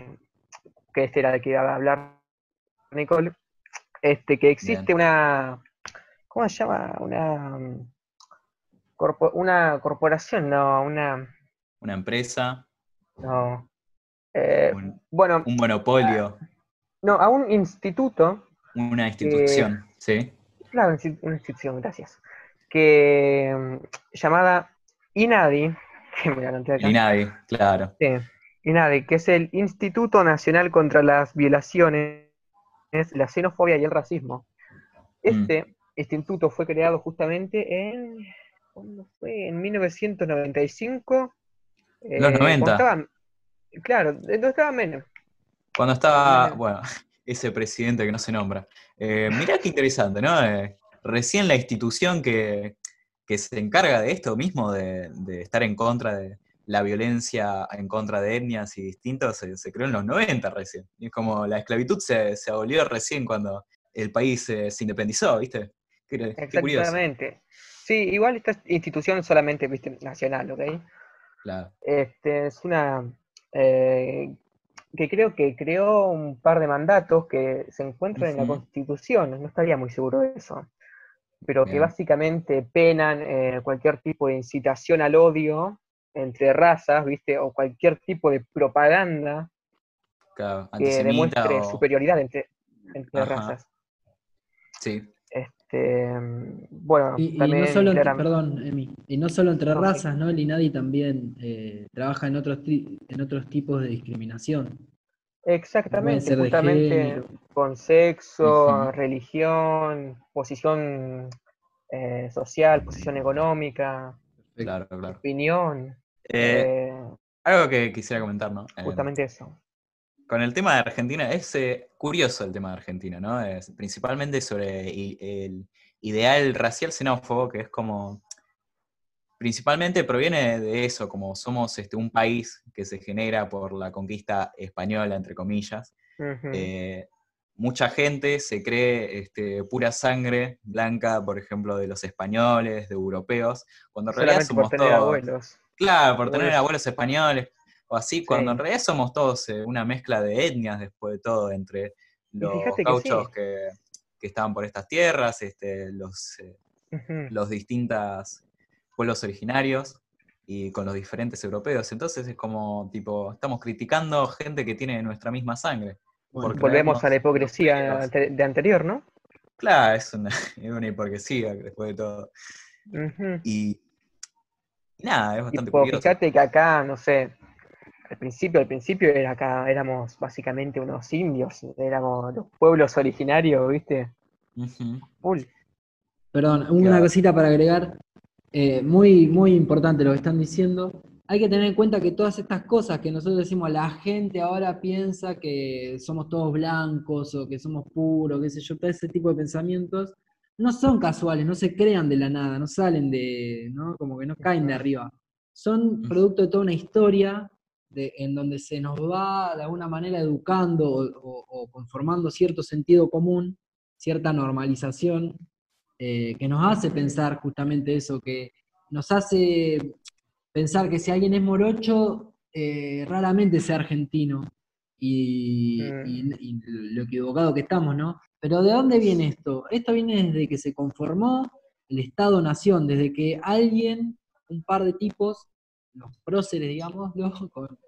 que este era de que iba a hablar Nicole, este, que existe una, ¿cómo se llama? Una, una corporación, no, una... Una empresa. No. Eh, bueno. Un monopolio. No, a un instituto. Una institución, sí. Claro, una institución, gracias. Que mm, llamada INADI. INADI, <laughs> claro. Sí, INADI, que es el Instituto Nacional contra las Violaciones es la xenofobia y el racismo. Este mm. instituto fue creado justamente en, ¿cuándo fue? En 1995. Los 90. Eh, claro, no estaba menos. Cuando estaba, bueno, <laughs> ese presidente que no se nombra. Eh, mirá qué interesante, ¿no? Eh, recién la institución que, se encarga de esto mismo, de, estar en contra de, la violencia en contra de etnias y distintos se, creó en los 90 recién. Y es como la esclavitud se, abolió recién cuando el país se, independizó, ¿viste? Exactamente. sí, igual esta institución solamente ¿viste? nacional, ¿ok? Claro. Este, es una eh, que creo que creó un par de mandatos que se encuentran en la Constitución, no estaría muy seguro de eso, pero que básicamente penan eh, cualquier tipo de incitación al odio entre razas, ¿viste? O cualquier tipo de propaganda Claro, que demuestre o- superioridad entre, entre razas. Sí, Este, bueno, Y, no solo, entre- perdón, Emi, y no solo entre No, razas, ¿no? El INADI también eh, trabaja en otros, en otros tipos de discriminación. Exactamente, justamente género. con sexo, religión, posición eh, social, posición económica, claro, claro. opinión, Eh, eh, algo que quisiera comentar, ¿no? Eh, justamente eso. con el tema de Argentina, es curioso el tema de Argentina, ¿no? Es principalmente sobre i- el ideal racial xenófobo, que es como, principalmente proviene de eso, como somos este, un país que se genera por la conquista española, entre comillas. Eh, mucha gente se cree este, pura sangre blanca, por ejemplo, de los españoles, de europeos, cuando en realidad por somos tener todos... abuelos. Claro, por tener Abuelos. españoles o así, cuando en realidad somos todos eh, una mezcla de etnias después de todo, entre los fíjate que gauchos sí. que, que estaban por estas tierras, este, los, eh, los distintos pueblos originarios y con los diferentes europeos. Entonces es como, tipo, estamos criticando gente que tiene nuestra misma sangre. Volvemos a la hipocresía de anterior, ¿no? Claro, es una, <laughs> es una hipocresía después de todo. Y, y nada, es bastante Tipo, curioso. fíjate que acá, no sé, al principio, al principio era acá, éramos básicamente unos indios, éramos los pueblos originarios, ¿viste? Perdón, una Claro. cosita para agregar. Eh, muy, muy importante lo que están diciendo. Hay que tener en cuenta que todas estas cosas que nosotros decimos, la gente ahora piensa que somos todos blancos o que somos puros, qué sé yo, todo ese tipo de pensamientos, no son casuales, no se crean de la nada, no salen de, ¿no? Como que no caen de arriba. Son producto de toda una historia de- en donde se nos va de alguna manera educando o, o- o conformando cierto sentido común, cierta normalización, eh, que nos hace pensar justamente eso, que nos hace pensar que si alguien es morocho, eh, raramente sea argentino. Y, y- y lo equivocado que estamos, ¿no? Pero ¿de dónde viene esto? Esto viene desde que se conformó el Estado-Nación, desde que alguien, un par de tipos, los próceres, digámoslo, <laughs> con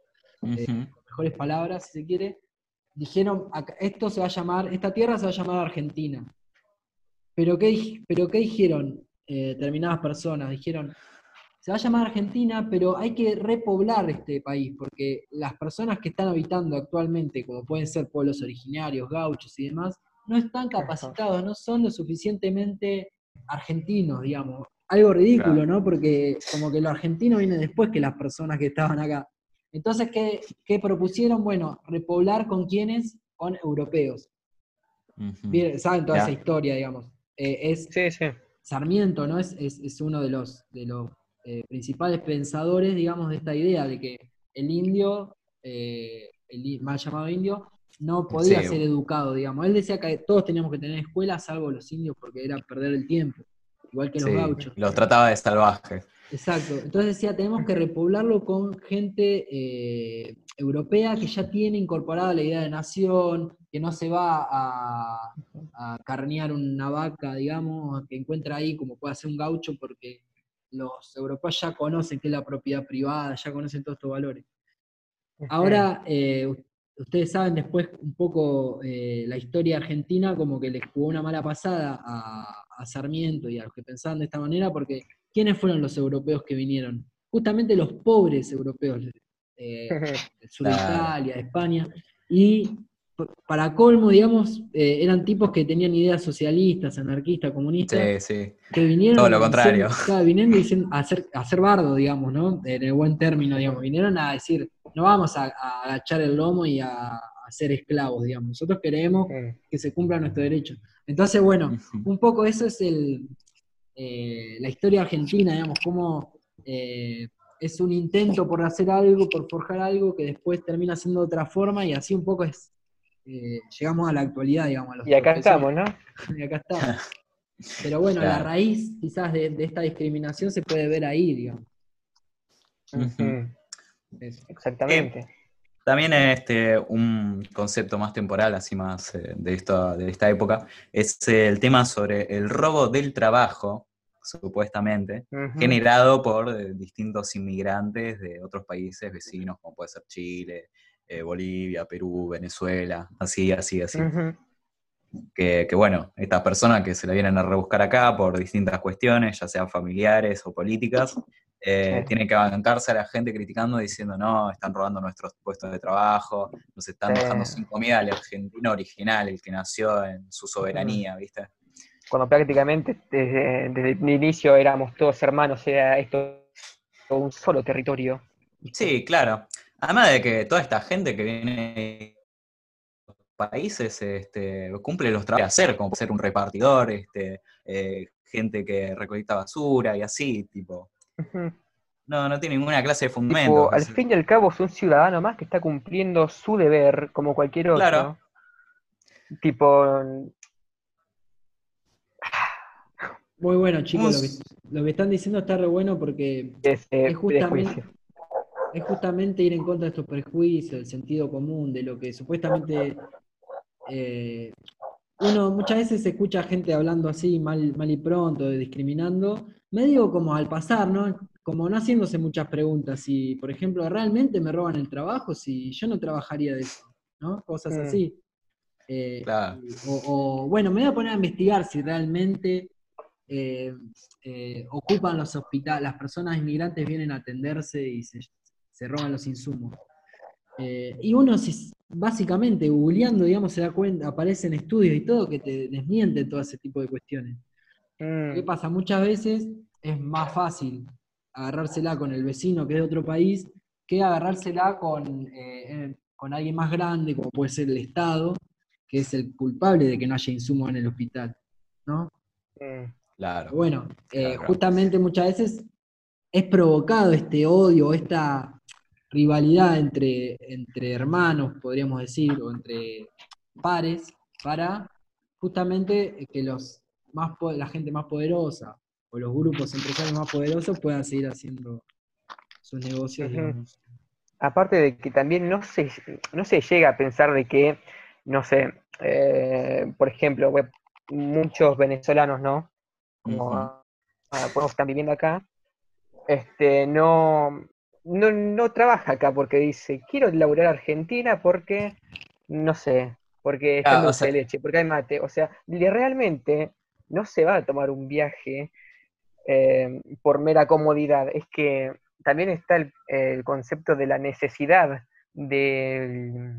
eh, Ujú. mejores palabras, si se quiere, dijeron, "Acá- esto se va a llamar, esta tierra se va a llamar Argentina. Pero ¿qué, pero qué dijeron eh, determinadas personas? Dijeron, se va a llamar Argentina, pero hay que repoblar este país, porque las personas que están habitando actualmente, como pueden ser pueblos originarios, gauchos y demás, no están capacitados, no son lo suficientemente argentinos, digamos. Algo ridículo, Claro. ¿no? Porque como que lo argentino viene después que las personas que estaban acá. Entonces, ¿qué, qué propusieron? Bueno, repoblar con quiénes? Con europeos. Bien, Saben toda esa historia, digamos. Eh, es Sí, sí. Sarmiento, ¿no? Es, es, es uno de los, de los eh, principales pensadores, digamos, de esta idea de que el indio, eh, el mal llamado indio, no podía Sí. ser educado, digamos. Él decía que todos teníamos que tener escuelas, salvo los indios, porque era perder el tiempo, igual que los Sí, gauchos. los trataba de salvajes. Exacto. Entonces decía, tenemos que repoblarlo con gente eh, europea que ya tiene incorporada la idea de nación, que no se va a, a carnear una vaca, digamos, que encuentra ahí como puede hacer un gaucho, porque los europeos ya conocen qué es la propiedad privada, ya conocen todos estos valores. Ahora, eh, ustedes saben después un poco eh, la historia argentina, como que les jugó una mala pasada a, a Sarmiento y a los que pensaban de esta manera, porque ¿quiénes fueron los europeos que vinieron? Justamente los pobres europeos, eh, del <laughs> sur de. Italia, de España, y para colmo, digamos, eh, eran tipos que tenían ideas socialistas, anarquistas, comunistas, Sí, sí. que vinieron Todo lo diciendo- contrario. <laughs> claro, vinieron diciendo- a hacer, a hacer bardo, digamos, ¿no? En el buen término, digamos. Vinieron a decir, no vamos a, a agachar el lomo y a, a ser esclavos, digamos. Nosotros queremos que se cumpla nuestro derecho. Entonces, bueno, un poco eso es el, eh, la historia argentina, digamos, cómo eh, es un intento por hacer algo, por forjar algo que después termina siendo de otra forma y así un poco es, eh, llegamos a la actualidad, digamos. a los Y acá estamos, ¿no? <laughs> Y acá estamos. Pero bueno, la raíz quizás de, de esta discriminación se puede ver ahí, digamos. Exactamente. También este, un concepto más temporal, así más eh, de, esto, de esta época, es el tema sobre el robo del trabajo supuestamente, generado por eh, distintos inmigrantes de otros países vecinos, como puede ser Chile, eh, Bolivia, Perú, Venezuela, así, así, así. Que, que, bueno, estas personas que se la vienen a rebuscar acá por distintas cuestiones, ya sean familiares o políticas, eh, Sí. tienen que bancarse a la gente criticando, diciendo, no, están robando nuestros puestos de trabajo, nos están Sí. dejando sin comida al argentino original, el que nació en su soberanía, ¿viste? Cuando prácticamente desde, desde el inicio éramos todos hermanos, era esto un solo territorio. Sí, claro. Además de que toda esta gente que viene de países este, cumple los trabajos que hacer, como ser un repartidor, este, eh, gente que recolecta basura y así, tipo. No, no tiene ninguna clase de fundamento. Tipo, al fin y al cabo es un ciudadano más que está cumpliendo su deber como cualquier otro. Claro. Tipo, Muy bueno, chicos, lo que, lo que están diciendo está re bueno porque es, eh, Es justamente- prejuicio. Es justamente ir en contra de estos prejuicios, del sentido común, de lo que supuestamente eh, uno muchas veces escucha gente hablando así, mal, mal y pronto, discriminando, medio como al pasar, ¿no? Como no haciéndose muchas preguntas, si, por ejemplo, realmente me roban el trabajo, si yo no trabajaría de eso, ¿no? Cosas Mm. así. Eh, Claro. o, o, bueno, me voy a poner a investigar si realmente eh, eh, ocupan los hospitales, las personas inmigrantes vienen a atenderse y se, se roban los insumos. Eh, y uno, si, básicamente, googleando, digamos, se da cuenta, aparecen estudios y todo que te desmienten todo ese tipo de cuestiones. Mm, ¿Qué pasa? Muchas veces es más fácil agarrársela con el vecino que es de otro país que agarrársela con, eh, con alguien más grande, como puede ser el Estado, que es el culpable de que no haya insumos en el hospital. ¿no? mm. Claro. Bueno, eh, claro. justamente muchas veces es provocado este odio, esta rivalidad entre, entre hermanos, podríamos decir, o entre pares, para justamente que los más la gente más poderosa o los grupos empresarios más poderosos puedan seguir haciendo sus negocios. Aparte de que también no se, no se llega a pensar de que, no sé, eh, por ejemplo, muchos venezolanos, ¿no? Como ah, podemos estar viviendo acá, este, no, no, no trabaja acá porque dice, quiero laburar Argentina porque, no sé, porque está Ah, en o dulce de sea- leche, porque hay mate. O sea, realmente no se va a tomar un viaje eh, por mera comodidad. Es que también está el, el concepto de la necesidad del...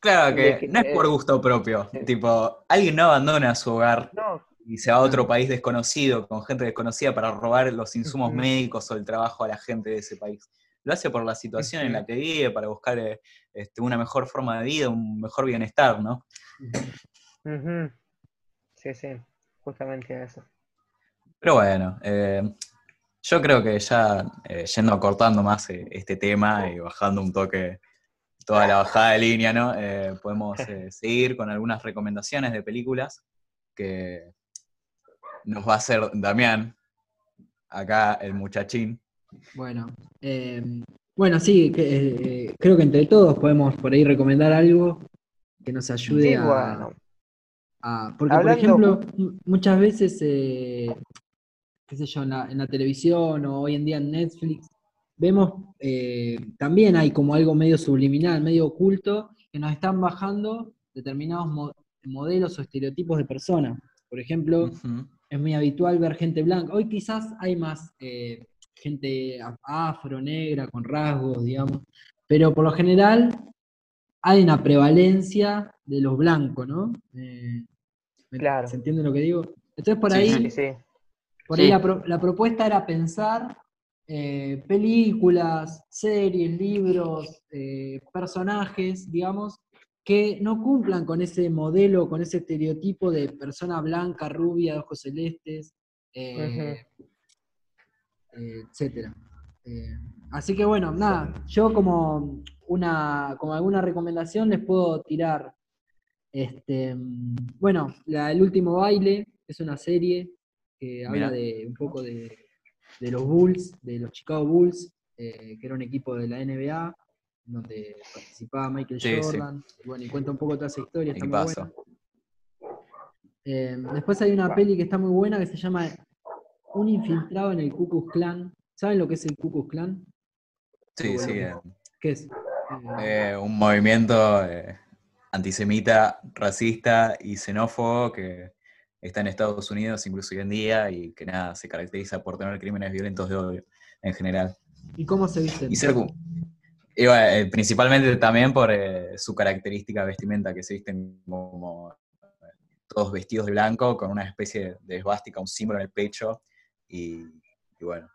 Claro que, de que, no es por eh, gusto propio. eh, Tipo, alguien no abandona su hogar No, y se va a otro país desconocido, con gente desconocida, para robar los insumos médicos o el trabajo a la gente de ese país. Lo hace por la situación en la que vive, para buscar eh, este, una mejor forma de vida, un mejor bienestar, ¿no? Sí, sí, justamente eso. Pero bueno, eh, yo creo que ya eh, yendo acortando más eh, este tema y bajando un toque toda la bajada de línea, ¿no? Podemos <laughs> seguir con algunas recomendaciones de películas que nos va a hacer Damián, acá el muchachín. Bueno, eh, bueno, sí, que, eh, creo que entre todos podemos por ahí recomendar algo que nos ayude Sí, a, bueno. a- porque Hablando- por ejemplo, mu- muchas veces, eh, qué sé yo, en la, en la televisión o hoy en día en Netflix, vemos, eh, también hay como algo medio subliminal, medio oculto, que nos están bajando determinados mo- modelos o estereotipos de personas. Por ejemplo. Es muy habitual ver gente blanca. Hoy quizás hay más eh, gente afro, negra, con rasgos, digamos, pero por lo general hay una prevalencia de los blancos, ¿no? Eh, ¿me- Claro. ¿Se entiende lo que digo? Entonces por Sí, ahí, Sí, sí. por ahí la, pro- la propuesta era pensar eh, películas, series, libros, personajes, digamos, que no cumplan con ese modelo, con ese estereotipo de persona blanca, rubia, de ojos celestes, eh, etcétera. Eh, así que bueno, nada, yo como una, como alguna recomendación les puedo tirar, este, bueno, la, El último baile es una serie que habla de un poco de, de los Bulls, de los Chicago Bulls, eh, que era un equipo de la NBA, donde participaba Michael Sí, sí. Jordan, y bueno, y cuenta un poco toda esa historia, está muy buena. Eh, después hay una Wow. peli que está muy buena que se llama un infiltrado en el Ku Klux Klan. ¿Saben lo que es el Ku Klux Klan? Sí, sí. eh, ¿Qué es? Eh, un movimiento eh, antisemita, racista y xenófobo que está en Estados Unidos incluso hoy en día y que nada, se caracteriza por tener crímenes violentos de odio en general. ¿Y cómo se visten? Y ser y bueno, eh, principalmente también por eh, su característica vestimenta, que se visten como eh, todos vestidos de blanco, con una especie de esvástica, un símbolo en el pecho, y, y bueno,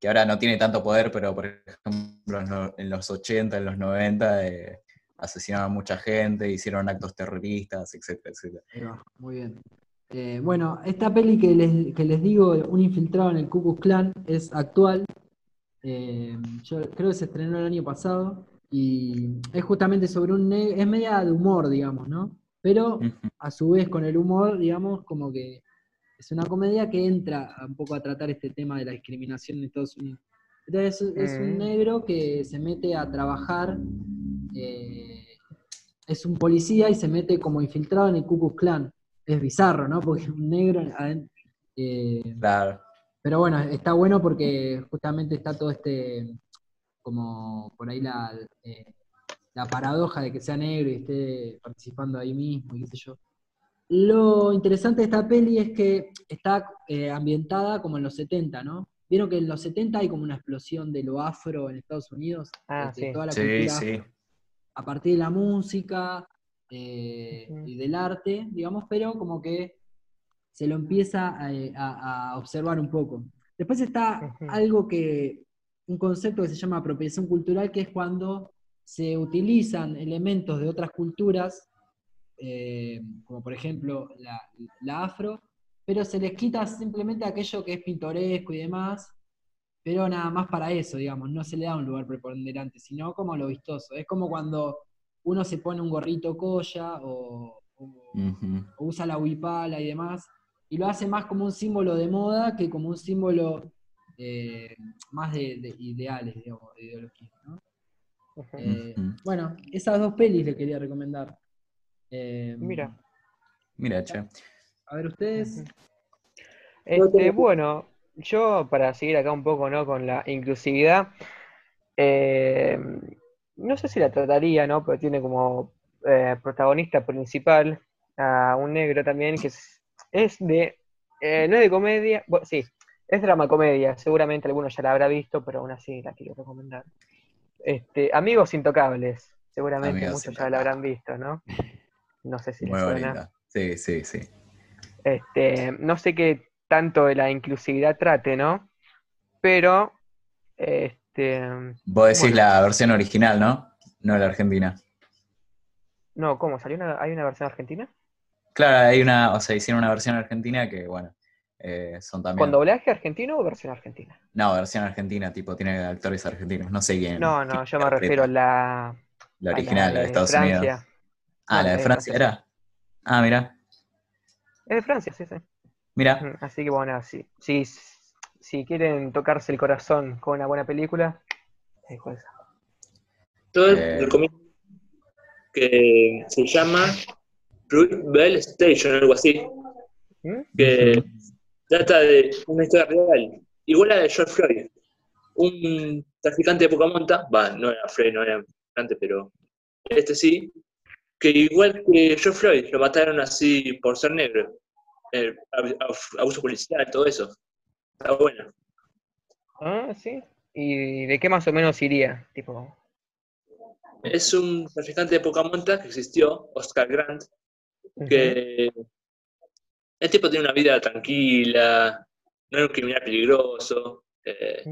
que ahora no tiene tanto poder, pero por ejemplo en lo- en los 80, en los 90, eh, asesinaron a mucha gente, hicieron actos terroristas, etcétera, etcétera. Muy bien. Eh, bueno, esta peli que les, que les digo, Un infiltrado en el Ku Klux Klan, es actual. Eh, yo creo que se estrenó el año pasado y es justamente sobre un negro, es media de humor, digamos, ¿no? Pero a su vez con el humor, digamos, como que es una comedia que entra un poco a tratar este tema de la discriminación en Estados Unidos. Entonces es, es un negro que se mete a trabajar, eh, es un policía y se mete como infiltrado en el Ku Klux Klan. Es bizarro, ¿no? Porque un negro... eh, Claro. Pero bueno, está bueno porque justamente está todo este, como por ahí la, eh, la paradoja de que sea negro y esté participando ahí mismo y qué sé yo. Lo interesante de esta peli es que está eh, ambientada como en los 70, ¿no? Vieron que en los 70 hay como una explosión de lo afro en Estados Unidos, Ah, de, de sí. toda la Sí, cultura sí. afro a partir de la música eh, y del arte, digamos, pero como que se lo empieza a, a- a observar un poco. Después está algo que, un concepto que se llama apropiación cultural, que es cuando se utilizan elementos de otras culturas, eh, como por ejemplo la, la afro, pero se les quita simplemente aquello que es pintoresco y demás, pero nada más para eso, digamos, no se le da un lugar preponderante, sino como lo vistoso. Es como cuando uno se pone un gorrito colla o, o usa la huipala y demás, y lo hace más como un símbolo de moda que como un símbolo eh, más de, de ideales, digamos, de ideología. ¿no? Eh, bueno, esas dos pelis le quería recomendar. Eh, Mira. Mira, che. A ver, ustedes. Este, bueno, yo para seguir acá un poco, ¿no? Con la inclusividad, eh, no sé si la trataría, ¿no? Pero tiene como eh, protagonista principal a un negro también que es, es de, eh, no es de comedia, bueno, sí, es drama comedia, seguramente alguno ya la habrá visto, pero aún así la quiero recomendar. Este, Amigos Intocables, seguramente Amigos muchos ya la habrán visto, ¿no? No sé si les Muy suena. bonita. Sí, sí, sí. Este, no sé qué tanto de la inclusividad trate, ¿no? Pero, este, Vos decís Bueno. la versión original, ¿no? No la argentina. no, ¿cómo? ¿Salió una, hay una versión argentina? Claro, hay una, o sea, hicieron una versión argentina que, bueno, eh, son también. ¿Con doblaje argentino o versión argentina? No, versión argentina, tipo, tiene actores argentinos, no sé quién. No, no, quién yo me refiero a la, La a original, la de Estados Francia. Unidos. Ah, No, la de de Francia era. Ah, mira, Es de Francia, sí, sí. mira. Así que bueno, sí. Si, si quieren tocarse el corazón con una buena película, dejo esa. Todo Eh. el recomiendo que se llama Bell Station, algo así, ¿Mm? que trata de una historia real, igual a la de George Floyd, un traficante de poca monta, va, no era Floyd, no era traficante, pero este sí, que igual que George Floyd, lo mataron así por ser negro, eh, ab- ab- abuso policial, todo eso, está bueno. Ah, sí. ¿Y de qué más o menos iría? Tipo, Es un traficante de poca monta que existió, Oscar Grant, que el tipo tiene una vida tranquila, no es un criminal peligroso. eh,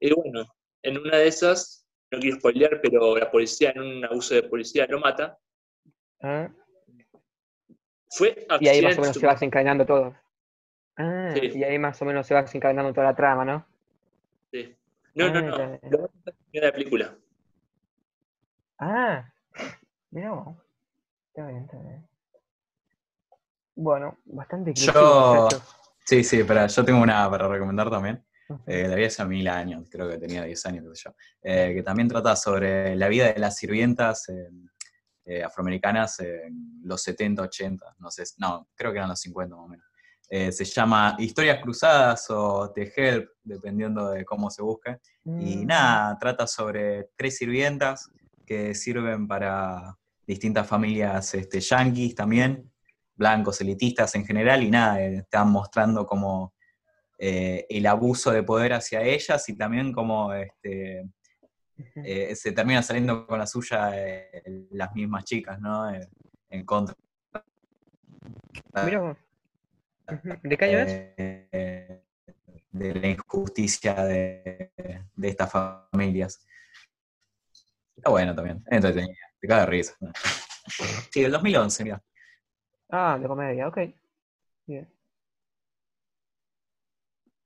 y bueno, en una de esas, no quiero spoilear, pero la policía en un abuso de policía lo mata. Ah, Fue y ahí más o menos se va desencadenando todo. Ah, Sí. y ahí más o menos se va desencadenando toda la trama, ¿no? sí. No, no, Ah, no. ya. Lo final de la película. Ah, mira vos. Está bien, está bien. Bueno, bastante Yo- inclusivo, muchachos. Sí, sí, pero yo tengo una para recomendar también. Eh, la vi hace mil años, creo que tenía 10 años, qué sé yo. Eh, que también trata sobre la vida de las sirvientas eh, eh, afroamericanas en los 70, 80, no sé, no, creo que eran los 50 más o menos. Eh, se llama Historias Cruzadas o The Help, dependiendo de cómo se busque. Y Mm. nada, trata sobre tres sirvientas que sirven para distintas familias este, yanquis también, blancos, elitistas en general, y nada, eh, están mostrando como eh, el abuso de poder hacia ellas y también como este, eh, se termina saliendo con la suya eh, las mismas chicas, ¿no? En contra. ¿De qué año es? de la injusticia de, de estas familias. Está bueno también, es entretenido, te caga de risa. Sí, del 2011, mira. Ah, de comedia, ok. Bien.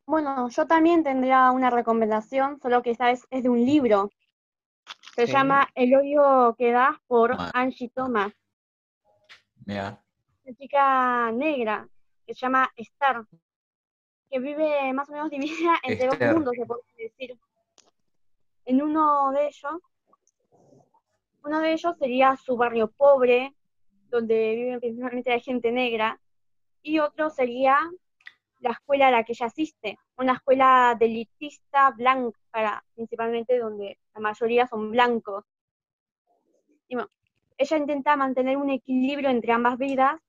Bueno, yo también tendría una recomendación, solo que esta vez es de un libro. Se Sí. llama El odio que das por Ah. Angie Thomas, Mira, una chica negra que se llama Star, que vive más o menos dividida <laughs> entre dos mundos, se puede decir. En uno de ellos, uno de ellos sería su barrio pobre, donde vive principalmente la gente negra, y otro sería la escuela a la que ella asiste, una escuela de elitista blanca, principalmente donde la mayoría son blancos. Y bueno, ella intenta mantener un equilibrio entre ambas vidas,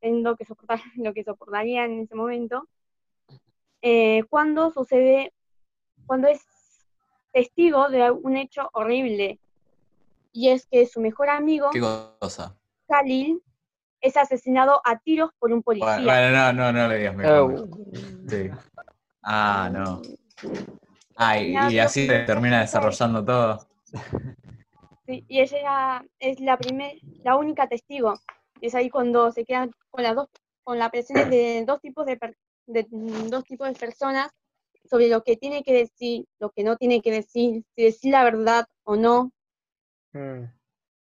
en lo que, soportar, <laughs> lo que soportaría en ese momento, eh, cuando sucede, cuando es testigo de un hecho horrible, y es que su mejor amigo. Khalil, es asesinado a tiros por un Bueno, policía. bueno, no, no, no le digas mi Oh. Sí. Ah, no. Ah, y, así se termina desarrollando todo. Sí, y ella es la primer, la única testigo. Y es ahí cuando se quedan con las dos, con la presencia de dos tipos de, per- de dos tipos de personas sobre lo que tiene que decir, lo que no tiene que decir, si decir la verdad o no. Mm.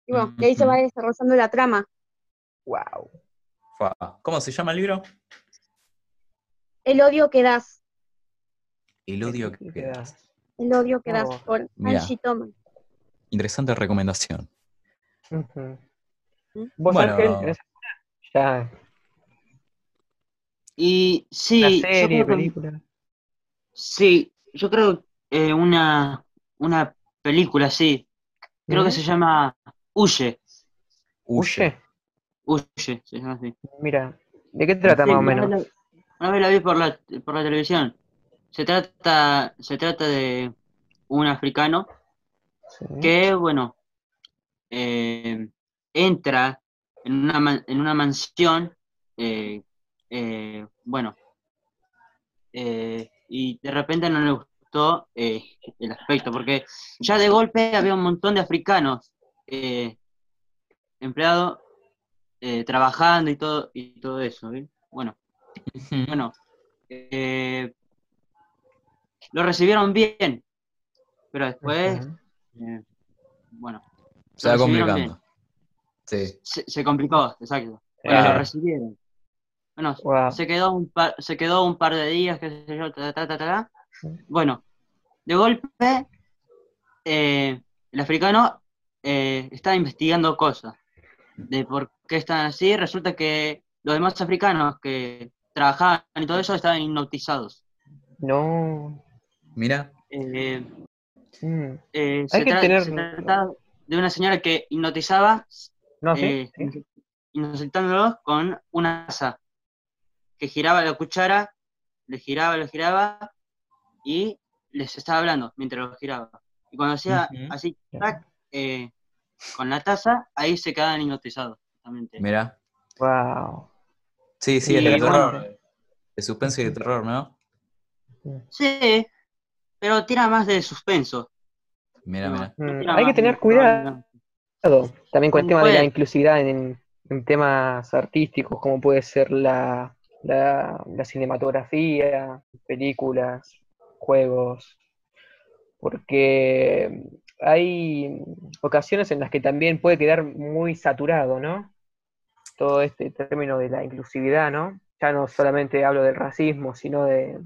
Y bueno, de ahí se va desarrollando la trama. Wow. ¿Cómo se llama el libro? El odio que das, El odio ¿Qué que das. el odio que das Oh. por Mira. Angie Thomas. Interesante recomendación. Ujú. ¿Mm? ¿Vos, Bueno. Ángel, ya Y sí, yo serie, creo que- película? sí, yo creo eh, una, una película, sí. Creo que se llama Huye. Huye. Huye, se llama así. Mira, ¿de qué trata Sí, más o una menos? vez la- Una vez la vi por la, por la televisión. Se trata, se trata de un africano Sí. que, bueno, eh, entra en una, man- en una mansión, eh, eh, bueno, eh, y de repente no le gustó eh, el aspecto, porque ya de golpe había un montón de africanos eh, empleados eh, trabajando y todo, y todo eso. Bueno, bueno, eh, lo recibieron bien, pero después, eh, bueno, Se va complicando. Sí. se, se complicó, exacto. Bueno, lo recibieron. Bueno, Wow. se quedó un par, se quedó un par de días, qué sé yo, ta, ta, ta, ta, ta. Sí. Bueno, de golpe, eh, el africano eh, está investigando cosas de por qué están así. Resulta que los demás africanos que trabajaban y todo eso estaban hipnotizados. No. Mira. Eh, Mm. eh, Hay se, que tra- tener- se trataba de una señora que hipnotizaba No, sí. eh, sí. con una asa que giraba la cuchara, le giraba, le giraba y les estaba hablando mientras lo giraba. Y cuando hacía así, tac, eh, con la taza, ahí se quedaban hipnotizados. Mira. Wow. Sí, sí, Interesante. terror. De suspenso y de terror, ¿no? Sí, pero tira más de suspenso. Mira, mira. no Mm, tira hay que tener cuidado. También con el tema de la inclusividad en, en temas artísticos, como puede ser la, la, la cinematografía, películas, juegos, porque hay ocasiones en las que también puede quedar muy saturado, ¿no? Todo este término de la inclusividad, ¿no? Ya no solamente hablo del racismo, sino de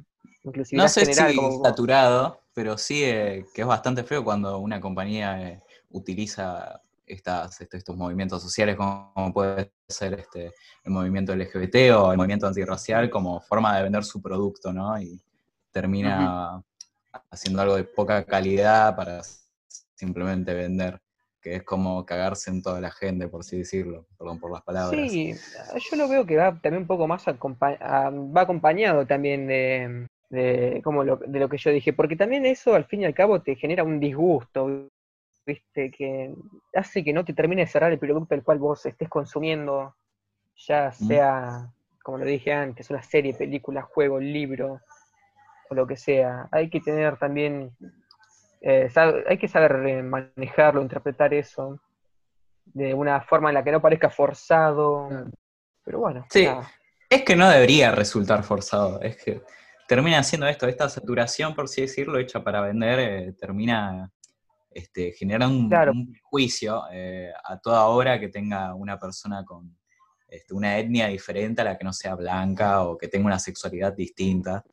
inclusividad No sé general. si como, saturado, pero sí eh, que es bastante feo cuando una compañía eh, utiliza estas, este- estos movimientos sociales como, como puede ser este, el movimiento LGBT o el movimiento antirracial como forma de vender su producto, ¿no? Y termina haciendo algo de poca calidad para simplemente vender, que es como cagarse en toda la gente, por así decirlo, perdón por las palabras. Sí, yo lo veo que va también un poco más acompa- a- va acompañado también de, de, como lo, de lo que yo dije, porque también eso al fin y al cabo te genera un disgusto, ¿viste? Que hace que no te termine de cerrar el producto el cual vos estés consumiendo, ya Mm. sea, como lo dije antes, una serie, película, juego, libro, o lo que sea. Hay que tener también, eh, hay que saber eh, manejarlo, interpretar eso de una forma en la que no parezca forzado. Pero bueno, Sí. nada. Es que no debería resultar forzado, es que termina haciendo esto, esta saturación, por así decirlo, hecha para vender, eh, termina este, generando un, Claro. un prejuicio eh, a toda obra que tenga una persona con este, una etnia diferente a la que no sea blanca o que tenga una sexualidad distinta.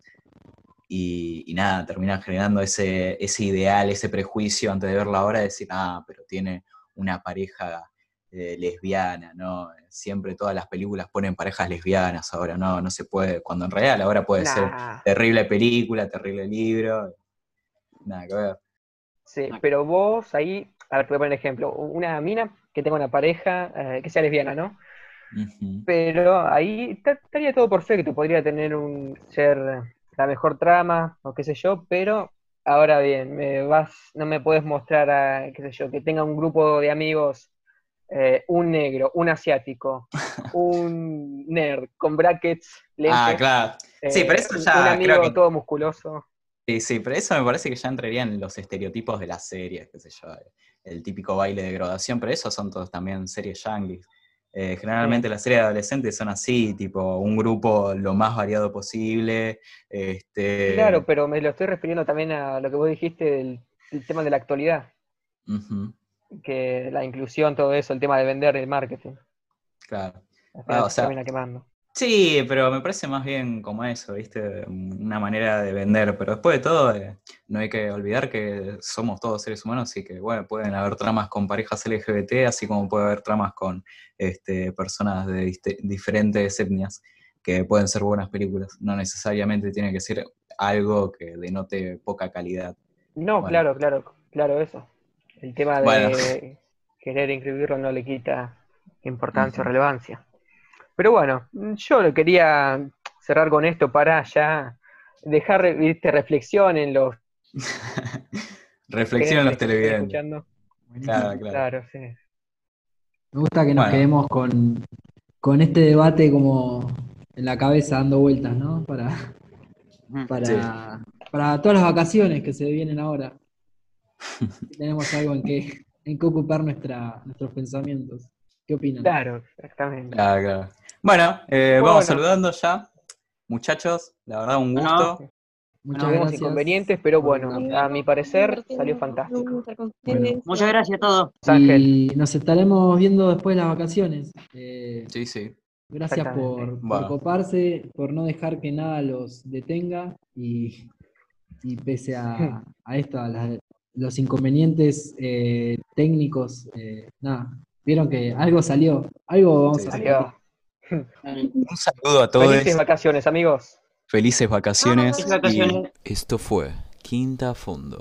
Y, y nada, termina generando ese, ese ideal, ese prejuicio antes de ver la obra, de decir, ah, pero tiene una pareja eh, lesbiana, ¿no? Siempre todas las películas ponen parejas lesbianas ahora, no, no se puede, cuando en realidad la obra puede ser terrible película, terrible libro, nada que ver. Sí, pero vos ahí, a ver, te voy a poner un ejemplo. Una mina que tenga una pareja eh, que sea lesbiana, ¿no? Pero ahí ta- estaría todo perfecto, podría tener un ser la mejor trama o qué sé yo, pero ahora bien, me vas, no me puedes mostrar a, qué sé yo, que tenga un grupo de amigos, eh, un negro, un asiático, <laughs> un nerd con brackets, lentes, Ah, claro. Sí, eh, pero eso un- ya un amigo creo que- todo musculoso. Sí, sí, pero eso me parece que ya entraría en los estereotipos de las series, qué sé yo, el típico baile de graduación, pero esos son todos también series yankees. Eh, generalmente las series de adolescentes son así, tipo un grupo lo más variado posible. Este, Claro, pero me lo estoy refiriendo también a lo que vos dijiste del, del tema de la actualidad, que la inclusión, todo eso, el tema de vender, el marketing. claro. Ah, o se sea, termina quemando. Sí, pero me parece más bien como eso, ¿viste? Una manera de vender, pero después de todo, eh, no hay que olvidar que somos todos seres humanos y que, bueno, pueden haber tramas con parejas LGBT, así como puede haber tramas con este, personas de diferentes etnias, que pueden ser buenas películas. No necesariamente tiene que ser algo que denote poca calidad. No, Bueno. claro, claro, claro, eso. El tema de Bueno. querer incluirlo no le quita importancia o relevancia. Pero bueno, yo lo quería cerrar con esto para ya dejar viste, reflexión en los <laughs> Reflexión en los televidentes. Claro, claro. Claro, sí. Me gusta que nos Bueno. quedemos con, con este debate como en la cabeza dando vueltas, ¿no? Para, Ujú. para, para todas las vacaciones que se vienen ahora. Tenemos algo en que, en que ocupar nuestra, nuestros pensamientos. ¿Qué opinan? Claro, exactamente. Claro, claro. Bueno, eh, Bueno. vamos saludando ya. Muchachos, la verdad, un Bueno. gusto. Muchas Tuvimos gracias. inconvenientes, pero bueno, la- a mi parecer salió fantástico. Bueno. Muchas gracias a todos. Ángel. Y nos estaremos viendo después de las vacaciones. Eh, Sí, sí. gracias por, por Bueno. coparse, por no dejar que nada los detenga y, y pese a, a esto, a las- los inconvenientes eh, técnicos, eh, nada, vieron que algo salió, algo vamos Sí, a Salió. <laughs> Un saludo a todos. Felices vacaciones, amigos. Felices vacaciones. Felices vacaciones. y Esto fue Quinta a Fondo.